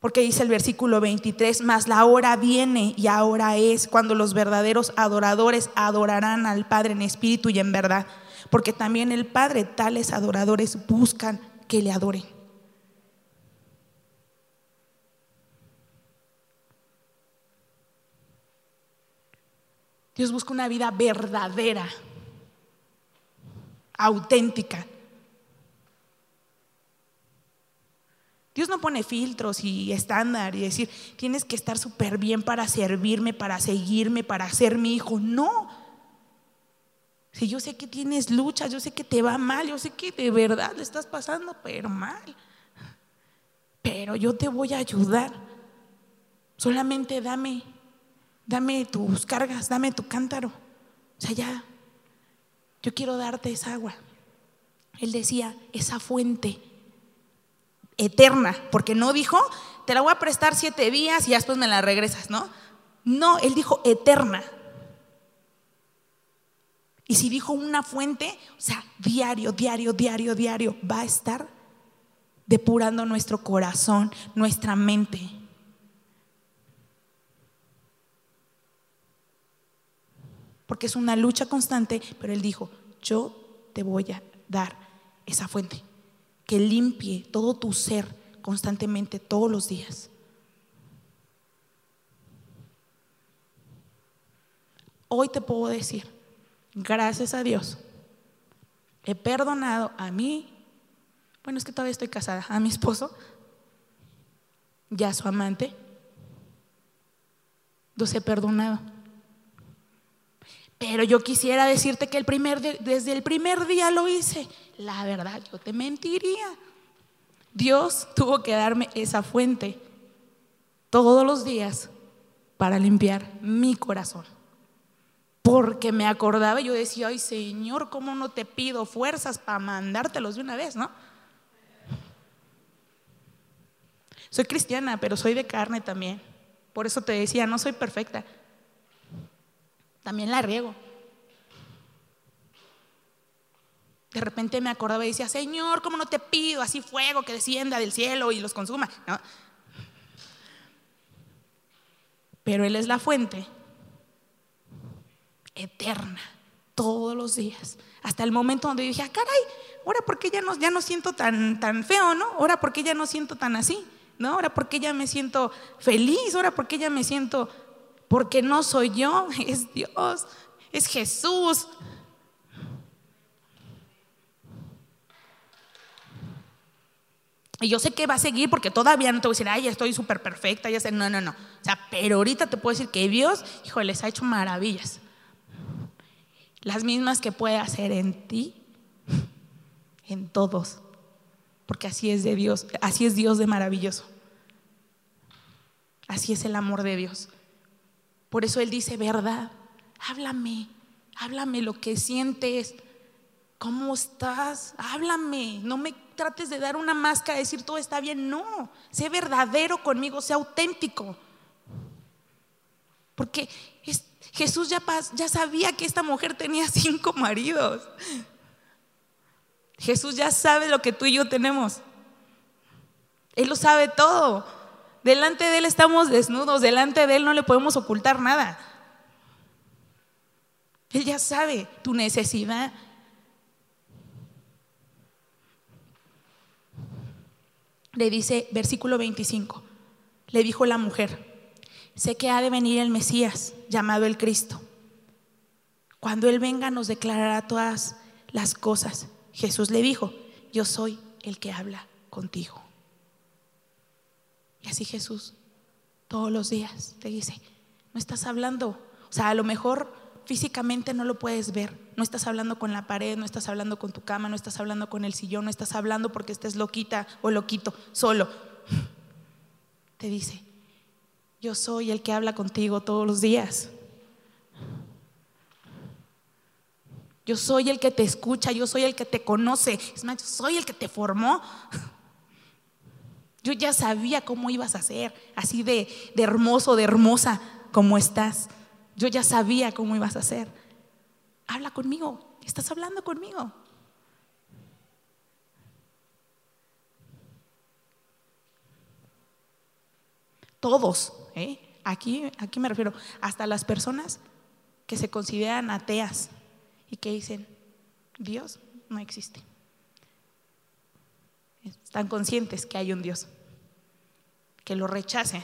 Speaker 2: Porque dice el versículo 23, mas la hora viene y ahora es cuando los verdaderos adoradores adorarán al Padre en espíritu y en verdad porque también el Padre, tales adoradores, buscan que le adoren. Dios busca una vida verdadera, auténtica. Dios no pone filtros y estándar y decir, tienes que estar súper bien para servirme, para seguirme, para ser mi hijo. No, si yo sé que tienes luchas, yo sé que te va mal, yo sé que de verdad le estás pasando, pero mal. Pero yo te voy a ayudar. Solamente dame, dame tus cargas, dame tu cántaro. O sea, ya, yo quiero darte esa agua. Él decía, esa fuente eterna, porque no dijo, te la voy a prestar siete días y después me la regresas, ¿no? No, él dijo eterna. Y si dijo una fuente, o sea, diario, diario, diario, diario, va a estar depurando nuestro corazón, nuestra mente. Porque es una lucha constante, pero él dijo, yo te voy a dar esa fuente que limpie todo tu ser constantemente todos los días. Hoy te puedo decir, gracias a Dios, he perdonado a mí, bueno, es que todavía estoy casada, a mi esposo, ya su amante, los he perdonado. Pero yo quisiera decirte que el primer, desde el primer día lo hice. La verdad, yo te mentiría. Dios tuvo que darme esa fuente todos los días para limpiar mi corazón porque me acordaba y yo decía, ay Señor, ¿cómo no te pido fuerzas para mandártelos de una vez, no? Soy cristiana, pero soy de carne también. Por eso te decía, no soy perfecta. También la riego. De repente me acordaba y decía, Señor, ¿cómo no te pido así fuego que descienda del cielo y los consuma? Pero Él es la fuente eterna, todos los días, hasta el momento donde dije, ah, caray, ahora por qué ya no, ya no siento tan, tan feo, ¿no? Ahora por qué ya no siento tan así, ¿no? Ahora por qué ya me siento feliz, ahora por qué ya me siento, porque no soy yo, es Dios, es Jesús. Y yo sé que va a seguir porque todavía no te voy a decir, ay, ya estoy súper perfecta, ya sé, no, no, no. O sea, pero ahorita te puedo decir que Dios, hijo, les ha hecho maravillas. Las mismas que puede hacer en ti, en todos. Porque así es de Dios, así es Dios de maravilloso. Así es el amor de Dios. Por eso Él dice, verdad, háblame, háblame lo que sientes, ¿cómo estás? Háblame, no me trates de dar una máscara, decir todo está bien, no, sé verdadero conmigo, sé auténtico. Porque Jesús ya, ya sabía que esta mujer tenía cinco maridos. Jesús ya sabe lo que tú y yo tenemos. Él lo sabe todo. Delante de Él estamos desnudos, delante de Él no le podemos ocultar nada. Él ya sabe tu necesidad. Le dice, versículo 25, le dijo la mujer, sé que ha de venir el Mesías, llamado el Cristo. Cuando Él venga nos declarará todas las cosas. Jesús le dijo, yo soy el que habla contigo. Y así Jesús todos los días te dice, no estás hablando, o sea, a lo mejor físicamente no lo puedes ver, no estás hablando con la pared, no estás hablando con tu cama, no estás hablando con el sillón, no estás hablando porque estés loquita o loquito, solo. Te dice, yo soy el que habla contigo todos los días. Yo soy el que te escucha, yo soy el que te conoce, es más, yo soy el que te formó. Yo ya sabía cómo ibas a ser, así de, de hermoso, de hermosa como estás. Yo ya sabía cómo ibas a ser. Habla conmigo, estás hablando conmigo. Todos, ¿eh? aquí, aquí me refiero, hasta las personas que se consideran ateas y que dicen, Dios no existe. Están conscientes que hay un Dios. Que lo rechacen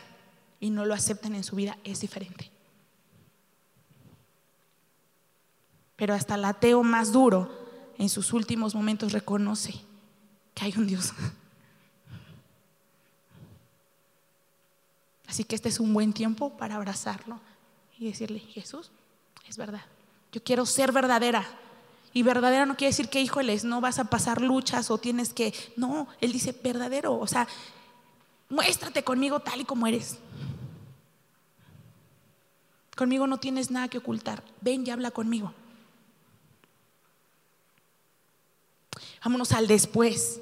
Speaker 2: y no lo acepten en su vida es diferente. Pero hasta el ateo más duro en sus últimos momentos reconoce que hay un Dios. Así que este es un buen tiempo para abrazarlo y decirle, Jesús, es verdad. Yo quiero ser verdadera. Y verdadera no quiere decir que, híjoles, no vas a pasar luchas o tienes que... No, Él dice verdadero. O sea, muéstrate conmigo tal y como eres. Conmigo no tienes nada que ocultar. Ven y habla conmigo. Vámonos al después.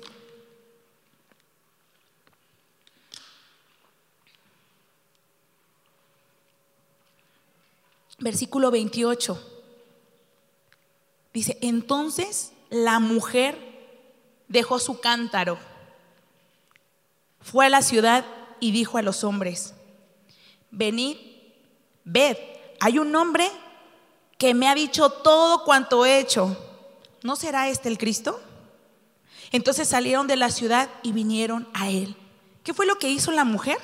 Speaker 2: Versículo 28. Dice, entonces la mujer dejó su cántaro, fue a la ciudad y dijo a los hombres, venid, ved, hay un hombre que me ha dicho todo cuanto he hecho. ¿No será este el Cristo? Entonces salieron de la ciudad y vinieron a él. ¿Qué fue lo que hizo la mujer?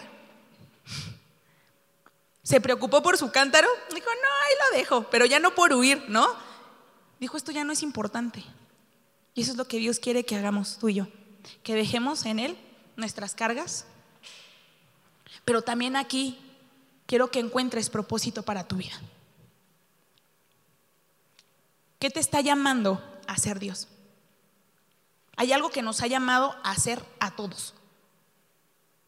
Speaker 2: ¿Se preocupó por su cántaro? Dijo, no, ahí lo dejo, pero ya no por huir, ¿no? Dijo, esto ya no es importante. Y eso es lo que Dios quiere que hagamos tú y yo, que dejemos en Él nuestras cargas. Pero también aquí quiero que encuentres propósito para tu vida. ¿Qué te está llamando a ser Dios? Hay algo que nos ha llamado a hacer a todos.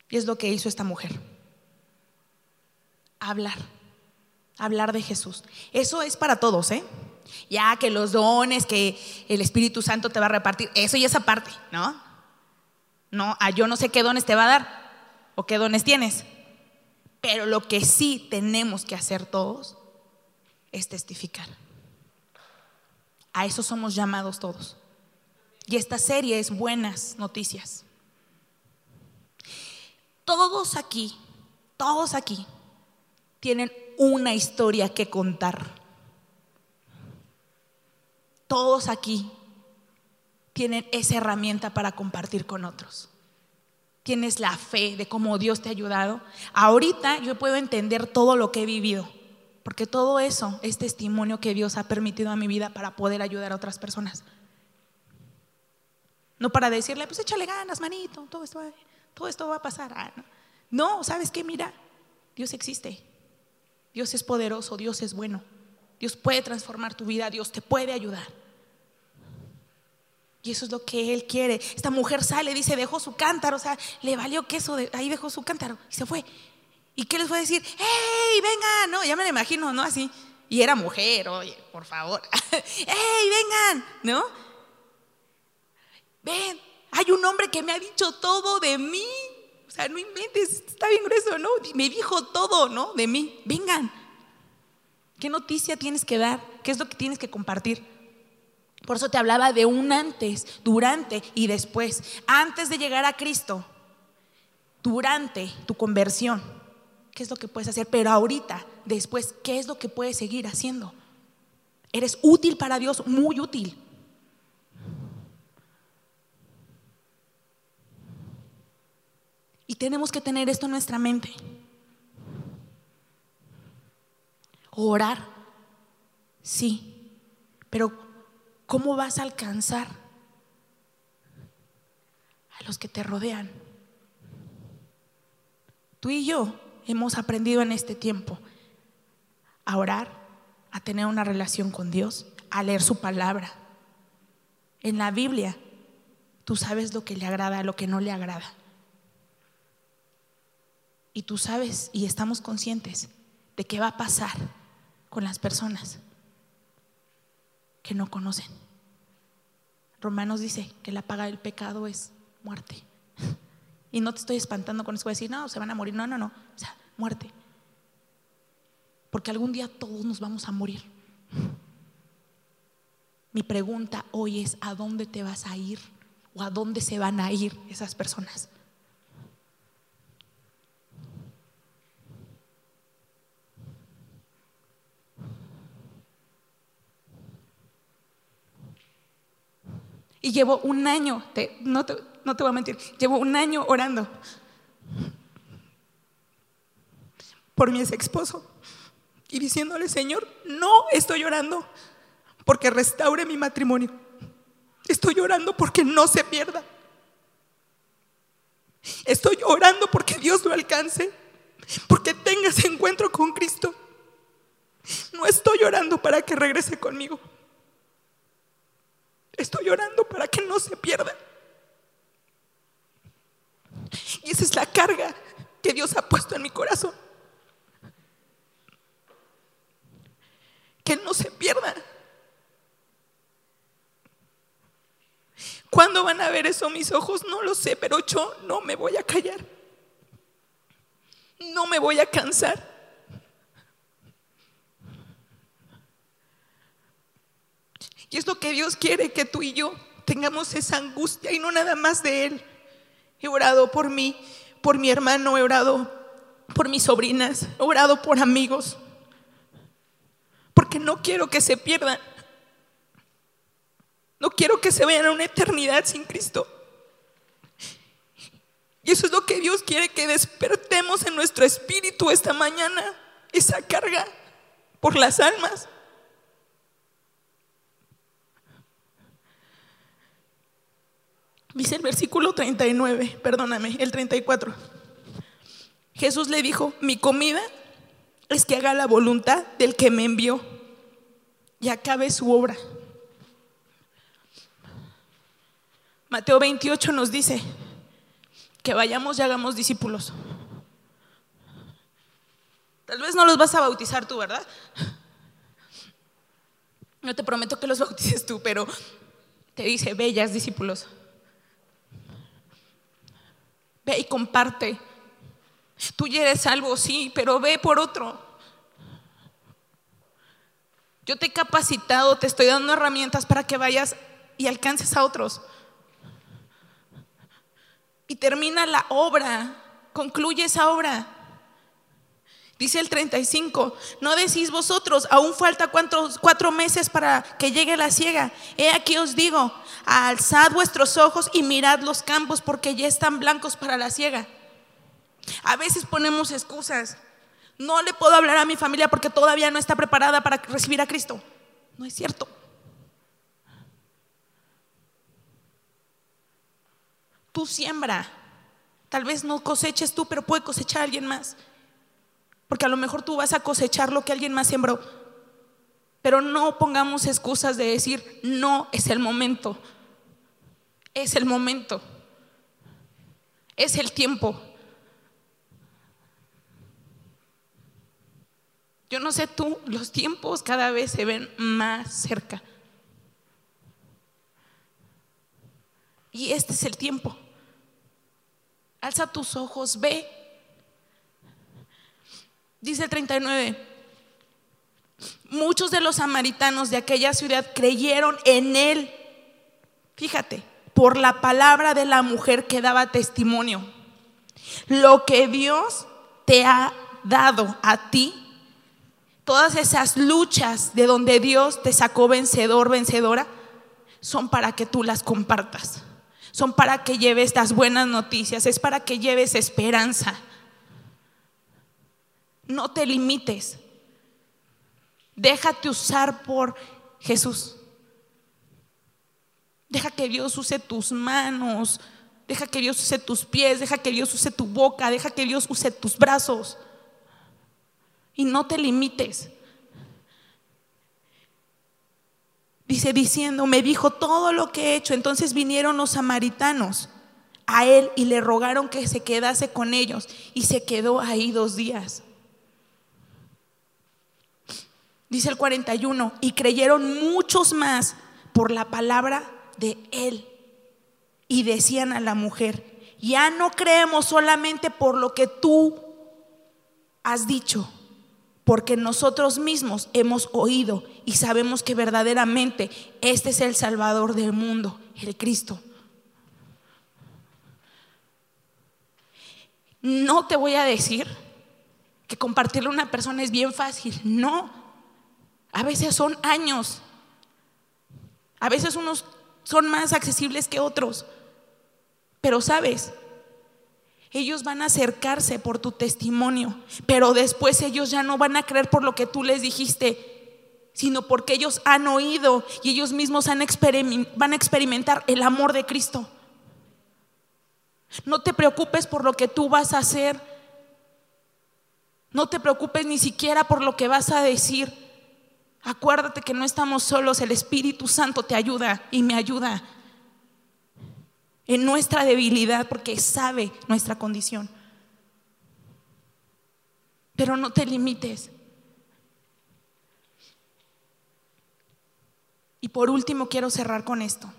Speaker 2: Y es lo que hizo esta mujer. Hablar. Hablar de Jesús. Eso es para todos, ¿eh? Ya que los dones que el Espíritu Santo te va a repartir, eso y esa parte, ¿no? No, a yo no sé qué dones te va a dar o qué dones tienes. Pero lo que sí tenemos que hacer todos es testificar. A eso somos llamados todos. Y esta serie es buenas noticias. Todos aquí, todos aquí tienen una historia que contar todos aquí tienen esa herramienta para compartir con otros. Tienes la fe de cómo Dios te ha ayudado. Ahorita yo puedo entender todo lo que he vivido, porque todo eso es testimonio que Dios ha permitido a mi vida para poder ayudar a otras personas. No para decirle, pues échale ganas, manito, todo esto va, todo esto va a pasar. Ah, no. no, ¿sabes qué? Mira, Dios existe. Dios es poderoso, Dios es bueno. Dios puede transformar tu vida, Dios te puede ayudar. Y eso es lo que Él quiere. Esta mujer sale, dice, dejó su cántaro, o sea, le valió queso, de, ahí dejó su cántaro y se fue. ¿Y qué les fue a decir? ¡Hey, vengan! No, ya me lo imagino, ¿no? Así. Y era mujer, oye, por favor. ¡Hey, vengan! ¿No? Ven, hay un hombre que me ha dicho todo de mí. O sea, no inventes, está bien grueso, ¿no? Me dijo todo, ¿no? De mí. Vengan. ¿Qué noticia tienes que dar? ¿Qué es lo que tienes que compartir? Por eso te hablaba de un antes, durante y después. Antes de llegar a Cristo, durante tu conversión qué es lo que puedes hacer, pero ahorita, después, qué es lo que puedes seguir haciendo. Eres útil para Dios, muy útil. Y tenemos que tener esto en nuestra mente. Orar, sí, pero ¿cómo vas a alcanzar a los que te rodean? Tú y yo hemos aprendido en este tiempo? A orar, a tener una relación con Dios, a leer su palabra. En la Biblia, tú sabes lo que le agrada, lo que no le agrada. Y tú sabes y estamos conscientes de qué va a pasar con las personas que no conocen. Romanos dice que la paga del pecado es muerte. Y no te estoy espantando con eso, voy a decir, no, se van a morir. No, no, no. O sea, muerte. Porque algún día todos nos vamos a morir. Mi pregunta hoy es, ¿a dónde te vas a ir? ¿O a dónde se van a ir esas personas? Y llevo un año, no, te, no te voy a mentir, llevo un año orando por mi ex esposo y diciéndole, Señor, no estoy orando porque restaure mi matrimonio. Estoy orando porque no se pierda. Estoy orando porque Dios lo alcance, porque tenga ese encuentro con Cristo. No estoy orando para que regrese conmigo. Estoy orando para que no se pierda. Y esa es la carga que Dios ha puesto en mi corazón. Que no se pierda. ¿Cuándo van a ver eso mis ojos? No lo sé, pero yo no me voy a callar. No me voy a cansar. Y es lo que Dios quiere que tú y yo tengamos esa angustia y no nada más de Él. He orado por mí, por mi hermano, he orado por mis sobrinas, he orado por amigos, porque no quiero que se pierdan. No quiero que se vayan a una eternidad sin Cristo. Y eso es lo que Dios quiere que despertemos en nuestro espíritu esta mañana, esa carga por las almas. Dice el versículo 39, perdóname, el 34. Jesús le dijo, mi comida es que haga la voluntad del que me envió y acabe su obra. Mateo 28 nos dice que vayamos y hagamos discípulos. Tal vez no los vas a bautizar tú, ¿verdad? No te prometo que los bautices tú, pero te dice, bellas discípulos. Ve y comparte. Tú ya eres salvo, sí, pero ve por otro. Yo te he capacitado, te estoy dando herramientas para que vayas y alcances a otros. Y termina la obra, concluye esa obra. Dice el 35, no decís vosotros, aún falta cuatro meses para que llegue la ciega. He aquí os digo, alzad vuestros ojos y mirad los campos porque ya están blancos para la ciega. A veces ponemos excusas. No le puedo hablar a mi familia porque todavía no está preparada para recibir a Cristo. No es cierto. tú siembra. Tal vez no coseches tú, pero puede cosechar alguien más. Porque a lo mejor tú vas a cosechar lo que alguien más sembró. Pero no pongamos excusas de decir, no es el momento. Es el momento. Es el tiempo. Yo no sé tú, los tiempos cada vez se ven más cerca. Y este es el tiempo. Alza tus ojos, ve. Dice el 39. Muchos de los samaritanos de aquella ciudad creyeron en él. Fíjate, por la palabra de la mujer que daba testimonio. Lo que Dios te ha dado a ti Todas esas luchas de donde Dios te sacó vencedor, vencedora, son para que tú las compartas. Son para que lleves las buenas noticias, es para que lleves esperanza. No te limites. Déjate usar por Jesús. Deja que Dios use tus manos, deja que Dios use tus pies, deja que Dios use tu boca, deja que Dios use tus brazos. Y no te limites. Dice diciendo, me dijo todo lo que he hecho. Entonces vinieron los samaritanos a él y le rogaron que se quedase con ellos. Y se quedó ahí dos días. Dice el 41, y creyeron muchos más por la palabra de él. Y decían a la mujer, ya no creemos solamente por lo que tú has dicho porque nosotros mismos hemos oído y sabemos que verdaderamente este es el Salvador del mundo, el Cristo. No te voy a decir que compartirle a una persona es bien fácil, no. A veces son años, a veces unos son más accesibles que otros, pero sabes, ellos van a acercarse por tu testimonio, pero después ellos ya no van a creer por lo que tú les dijiste, sino porque ellos han oído y ellos mismos van a experimentar el amor de Cristo. No te preocupes por lo que tú vas a hacer. No te preocupes ni siquiera por lo que vas a decir. Acuérdate que no estamos solos, el Espíritu Santo te ayuda y me ayuda en nuestra debilidad porque sabe nuestra condición. Pero no te limites. Y por último quiero cerrar con esto.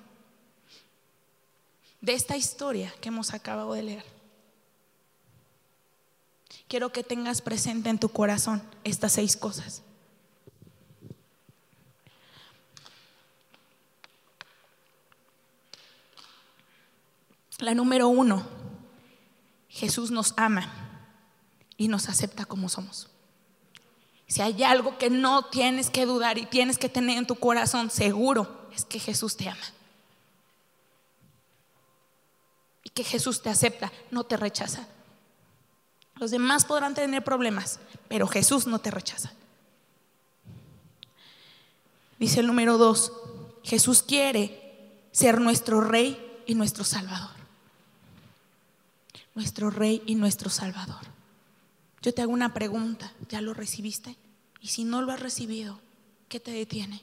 Speaker 2: De esta historia que hemos acabado de leer. Quiero que tengas presente en tu corazón estas seis cosas. La número uno, Jesús nos ama y nos acepta como somos. Si hay algo que no tienes que dudar y tienes que tener en tu corazón seguro, es que Jesús te ama. Y que Jesús te acepta, no te rechaza. Los demás podrán tener problemas, pero Jesús no te rechaza. Dice el número dos, Jesús quiere ser nuestro rey y nuestro salvador nuestro Rey y nuestro Salvador. Yo te hago una pregunta, ¿ya lo recibiste? Y si no lo has recibido, ¿qué te detiene?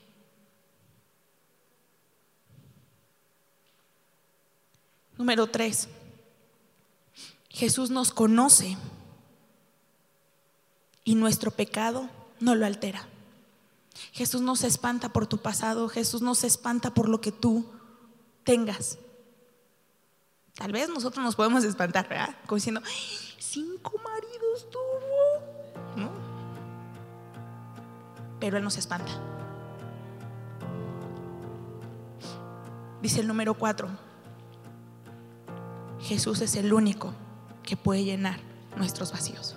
Speaker 2: Número tres, Jesús nos conoce y nuestro pecado no lo altera. Jesús no se espanta por tu pasado, Jesús no se espanta por lo que tú tengas. Tal vez nosotros nos podemos espantar, ¿verdad? Como diciendo, cinco maridos tuvo. ¿No? Pero Él nos espanta. Dice el número cuatro, Jesús es el único que puede llenar nuestros vacíos.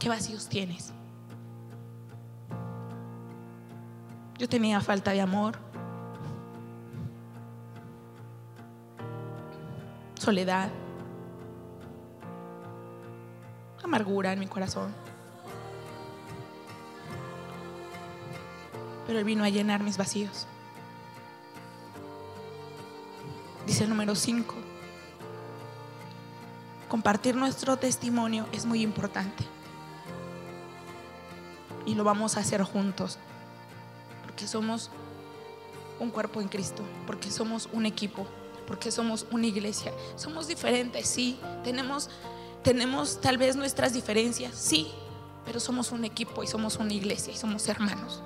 Speaker 2: ¿Qué vacíos tienes? Yo tenía falta de amor, soledad, amargura en mi corazón. Pero Él vino a llenar mis vacíos. Dice el número 5. Compartir nuestro testimonio es muy importante. Y lo vamos a hacer juntos. Porque somos un cuerpo en Cristo. Porque somos un equipo. Porque somos una iglesia. Somos diferentes, sí. Tenemos, tenemos tal vez nuestras diferencias, sí. Pero somos un equipo y somos una iglesia y somos hermanos.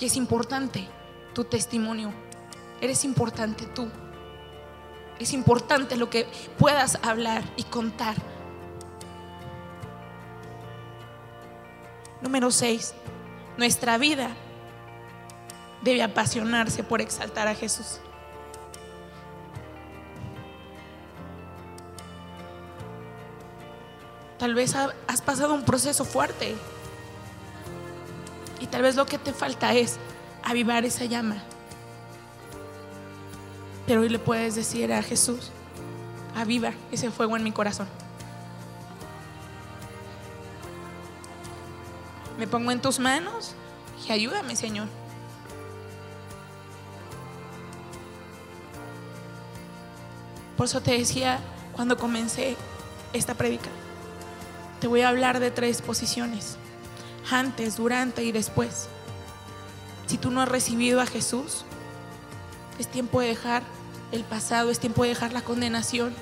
Speaker 2: Y es importante tu testimonio. Eres importante tú. Es importante lo que puedas hablar y contar. Número 6. Nuestra vida debe apasionarse por exaltar a Jesús. Tal vez has pasado un proceso fuerte y tal vez lo que te falta es avivar esa llama. Pero hoy le puedes decir a Jesús, aviva ese fuego en mi corazón. Me pongo en tus manos y ayúdame, Señor. Por eso te decía cuando comencé esta predica, te voy a hablar de tres posiciones, antes, durante y después. Si tú no has recibido a Jesús, es tiempo de dejar el pasado, es tiempo de dejar la condenación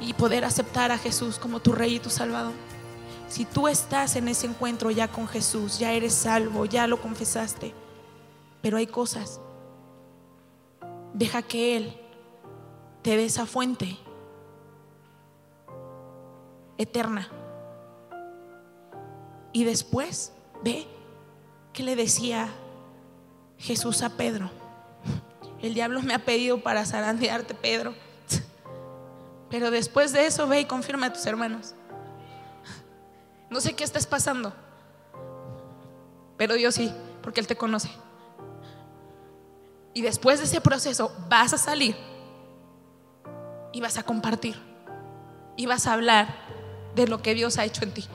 Speaker 2: y poder aceptar a Jesús como tu Rey y tu Salvador. Si tú estás en ese encuentro ya con Jesús, ya eres salvo, ya lo confesaste, pero hay cosas, deja que Él te dé esa fuente eterna. Y después, ve que le decía Jesús a Pedro. El diablo me ha pedido para zarandearte, Pedro. Pero después de eso, ve y confirma a tus hermanos. No sé qué estás pasando, pero Dios sí, porque Él te conoce. Y después de ese proceso vas a salir y vas a compartir y vas a hablar de lo que Dios ha hecho en ti.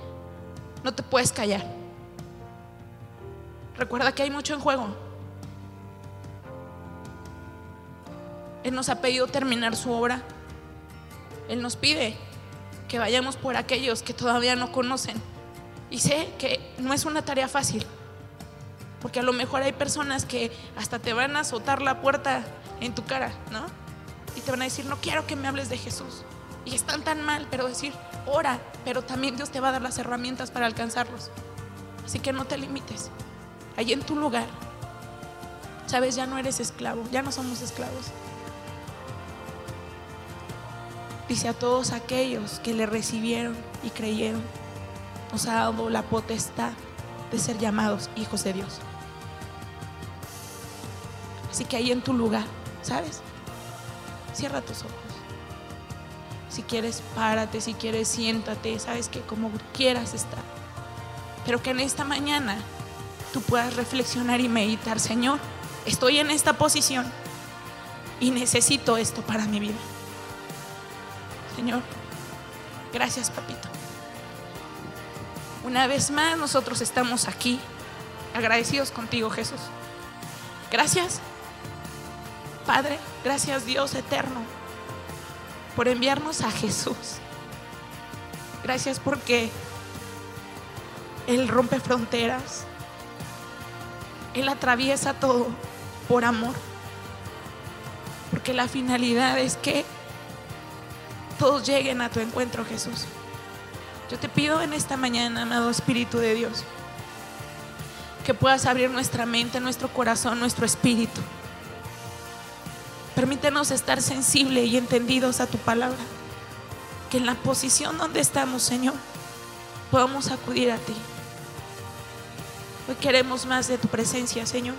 Speaker 2: No te puedes callar. Recuerda que hay mucho en juego. Él nos ha pedido terminar su obra. Él nos pide que vayamos por aquellos que todavía no conocen. Y sé que no es una tarea fácil, porque a lo mejor hay personas que hasta te van a azotar la puerta en tu cara, ¿no? Y te van a decir, no quiero que me hables de Jesús. Y están tan mal, pero decir, ora, pero también Dios te va a dar las herramientas para alcanzarlos. Así que no te limites. Allí en tu lugar, sabes, ya no eres esclavo, ya no somos esclavos. Dice a todos aquellos que le recibieron y creyeron, nos ha dado la potestad de ser llamados hijos de Dios. Así que ahí en tu lugar, ¿sabes? Cierra tus ojos. Si quieres, párate, si quieres, siéntate, sabes que como quieras estar. Pero que en esta mañana tú puedas reflexionar y meditar, Señor, estoy en esta posición y necesito esto para mi vida. Señor. Gracias, papito. Una vez más nosotros estamos aquí, agradecidos contigo, Jesús. Gracias, Padre, gracias Dios eterno, por enviarnos a Jesús. Gracias porque Él rompe fronteras, Él atraviesa todo por amor, porque la finalidad es que todos lleguen a tu encuentro, Jesús. Yo te pido en esta mañana, amado Espíritu de Dios, que puedas abrir nuestra mente, nuestro corazón, nuestro espíritu. Permítenos estar sensibles y entendidos a tu palabra. Que en la posición donde estamos, Señor, podamos acudir a ti. Hoy queremos más de tu presencia, Señor.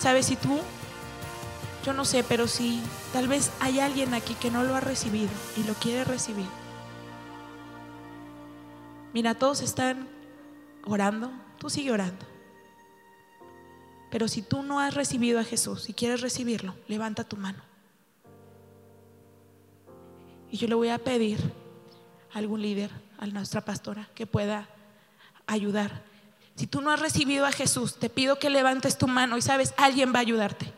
Speaker 2: ¿Sabes si tú yo no sé, pero si tal vez hay alguien aquí que no lo ha recibido y lo quiere recibir. Mira, todos están orando, tú sigue orando. Pero si tú no has recibido a Jesús y quieres recibirlo, levanta tu mano. Y yo le voy a pedir a algún líder, a nuestra pastora, que pueda ayudar. Si tú no has recibido a Jesús, te pido que levantes tu mano y sabes, alguien va a ayudarte.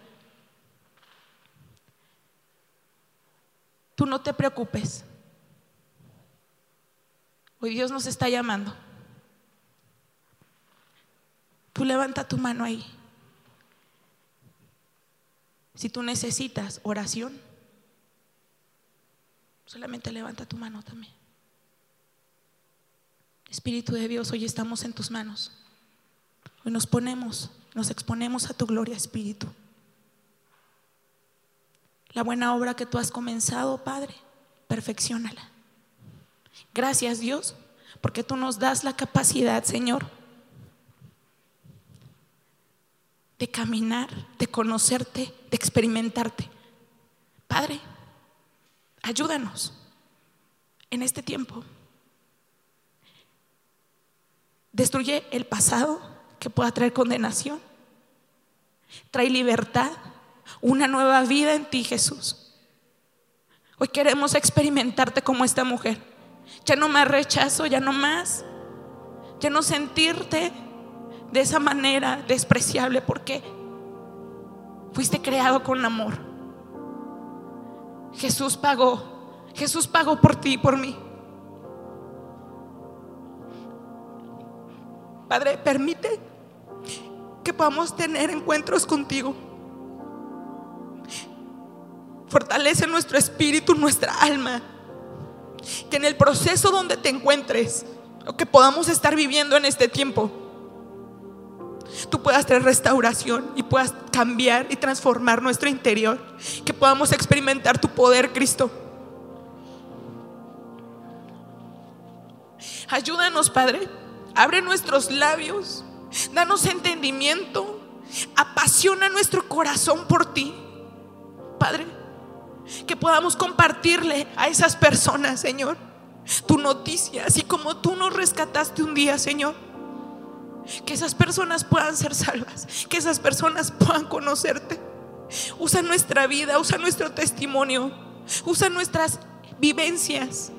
Speaker 2: Tú no te preocupes. Hoy Dios nos está llamando. Tú levanta tu mano ahí. Si tú necesitas oración, solamente levanta tu mano también. Espíritu de Dios, hoy estamos en tus manos. Hoy nos ponemos, nos exponemos a tu gloria, Espíritu. La buena obra que tú has comenzado, Padre, perfeccionala. Gracias, Dios, porque tú nos das la capacidad, Señor, de caminar, de conocerte, de experimentarte. Padre, ayúdanos en este tiempo. Destruye el pasado que pueda traer condenación. Trae libertad, una nueva vida en ti, Jesús. Hoy queremos experimentarte como esta mujer. Ya no más rechazo, ya no más. Ya no sentirte de esa manera despreciable porque fuiste creado con amor. Jesús pagó, Jesús pagó por ti y por mí. Padre, permite que podamos tener encuentros contigo. Fortalece nuestro espíritu, nuestra alma. Que en el proceso donde te encuentres, o que podamos estar viviendo en este tiempo, tú puedas tener restauración y puedas cambiar y transformar nuestro interior. Que podamos experimentar tu poder, Cristo. Ayúdanos, Padre. Abre nuestros labios. Danos entendimiento. Apasiona nuestro corazón por ti. Padre, que podamos compartirle a esas personas, Señor, tu noticia, así como tú nos rescataste un día, Señor. Que esas personas puedan ser salvas, que esas personas puedan conocerte. Usa nuestra vida, usa nuestro testimonio, usa nuestras vivencias.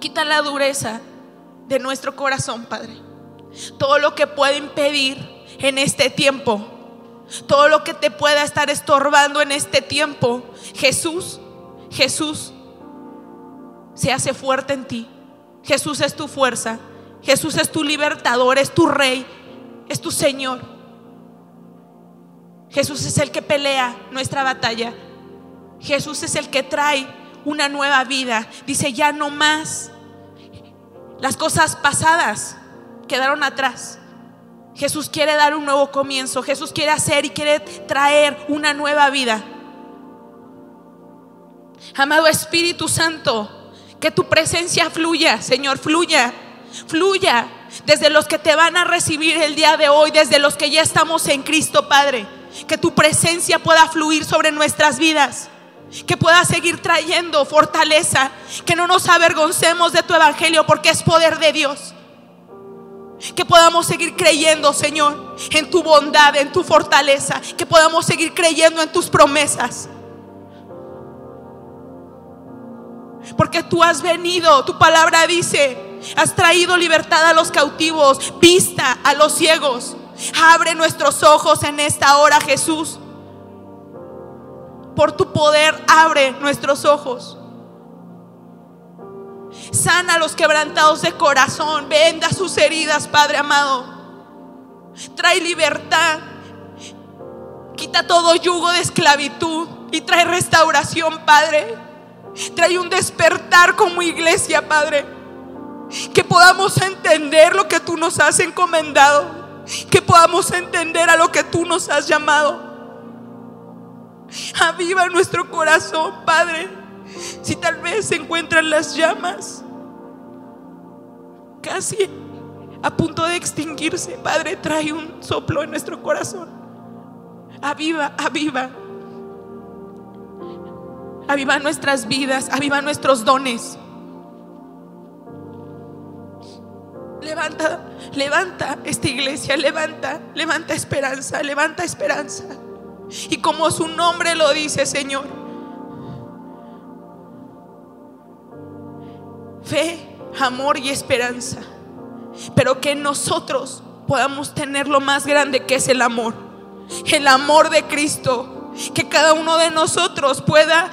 Speaker 2: Quita la dureza de nuestro corazón, Padre. Todo lo que puede impedir en este tiempo, todo lo que te pueda estar estorbando en este tiempo, Jesús, Jesús se hace fuerte en ti. Jesús es tu fuerza. Jesús es tu libertador, es tu rey, es tu Señor. Jesús es el que pelea nuestra batalla. Jesús es el que trae una nueva vida. Dice, ya no más. Las cosas pasadas quedaron atrás. Jesús quiere dar un nuevo comienzo. Jesús quiere hacer y quiere traer una nueva vida. Amado Espíritu Santo, que tu presencia fluya, Señor, fluya fluya desde los que te van a recibir el día de hoy, desde los que ya estamos en Cristo, Padre. Que tu presencia pueda fluir sobre nuestras vidas. Que pueda seguir trayendo fortaleza. Que no nos avergoncemos de tu evangelio porque es poder de Dios. Que podamos seguir creyendo, Señor, en tu bondad, en tu fortaleza. Que podamos seguir creyendo en tus promesas. Porque tú has venido, tu palabra dice, Has traído libertad a los cautivos, vista a los ciegos. Abre nuestros ojos en esta hora, Jesús. Por tu poder, abre nuestros ojos. Sana a los quebrantados de corazón. Venda sus heridas, Padre amado. Trae libertad. Quita todo yugo de esclavitud y trae restauración, Padre. Trae un despertar como iglesia, Padre. Que podamos entender lo que tú nos has encomendado. Que podamos entender a lo que tú nos has llamado. Aviva nuestro corazón, Padre. Si tal vez se encuentran las llamas casi a punto de extinguirse, Padre, trae un soplo en nuestro corazón. Aviva, aviva. Aviva nuestras vidas, aviva nuestros dones. Levanta, levanta esta iglesia, levanta, levanta esperanza, levanta esperanza. Y como su nombre lo dice, Señor, fe, amor y esperanza. Pero que nosotros podamos tener lo más grande que es el amor. El amor de Cristo. Que cada uno de nosotros pueda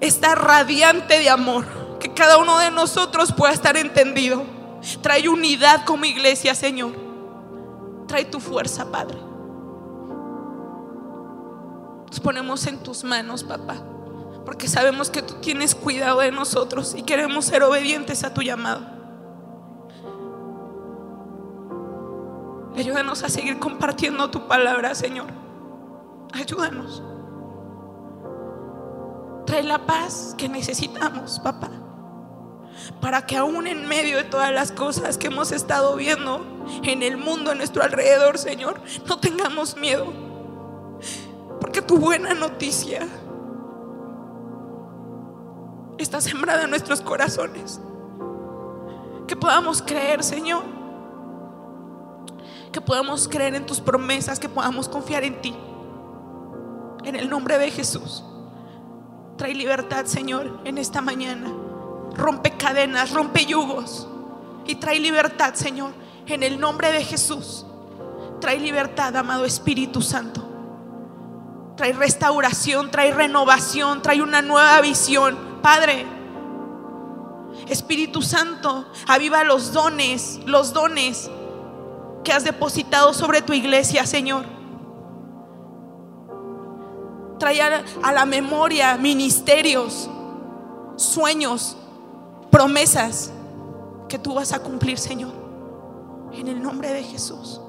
Speaker 2: estar radiante de amor. Que cada uno de nosotros pueda estar entendido. Trae unidad como iglesia, Señor. Trae tu fuerza, Padre. Nos ponemos en tus manos, papá. Porque sabemos que tú tienes cuidado de nosotros y queremos ser obedientes a tu llamado. Ayúdanos a seguir compartiendo tu palabra, Señor. Ayúdanos. Trae la paz que necesitamos, papá. Para que aún en medio de todas las cosas que hemos estado viendo en el mundo, a nuestro alrededor, Señor, no tengamos miedo. Porque tu buena noticia está sembrada en nuestros corazones. Que podamos creer, Señor. Que podamos creer en tus promesas, que podamos confiar en ti. En el nombre de Jesús. Trae libertad, Señor, en esta mañana. Rompe cadenas, rompe yugos. Y trae libertad, Señor, en el nombre de Jesús. Trae libertad, amado Espíritu Santo. Trae restauración, trae renovación, trae una nueva visión. Padre, Espíritu Santo, aviva los dones, los dones que has depositado sobre tu iglesia, Señor. Trae a la memoria ministerios, sueños, promesas que tú vas a cumplir, Señor. En el nombre de Jesús.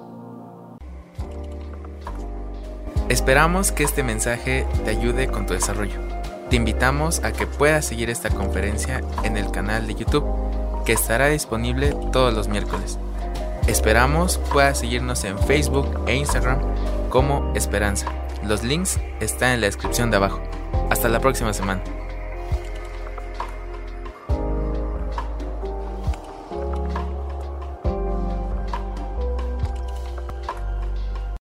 Speaker 3: Esperamos que este mensaje te ayude con tu desarrollo. Te invitamos a que puedas seguir esta conferencia en el canal de YouTube, que estará disponible todos los miércoles. Esperamos puedas seguirnos en Facebook e Instagram como Esperanza. Los links están en la descripción de abajo. Hasta la próxima semana.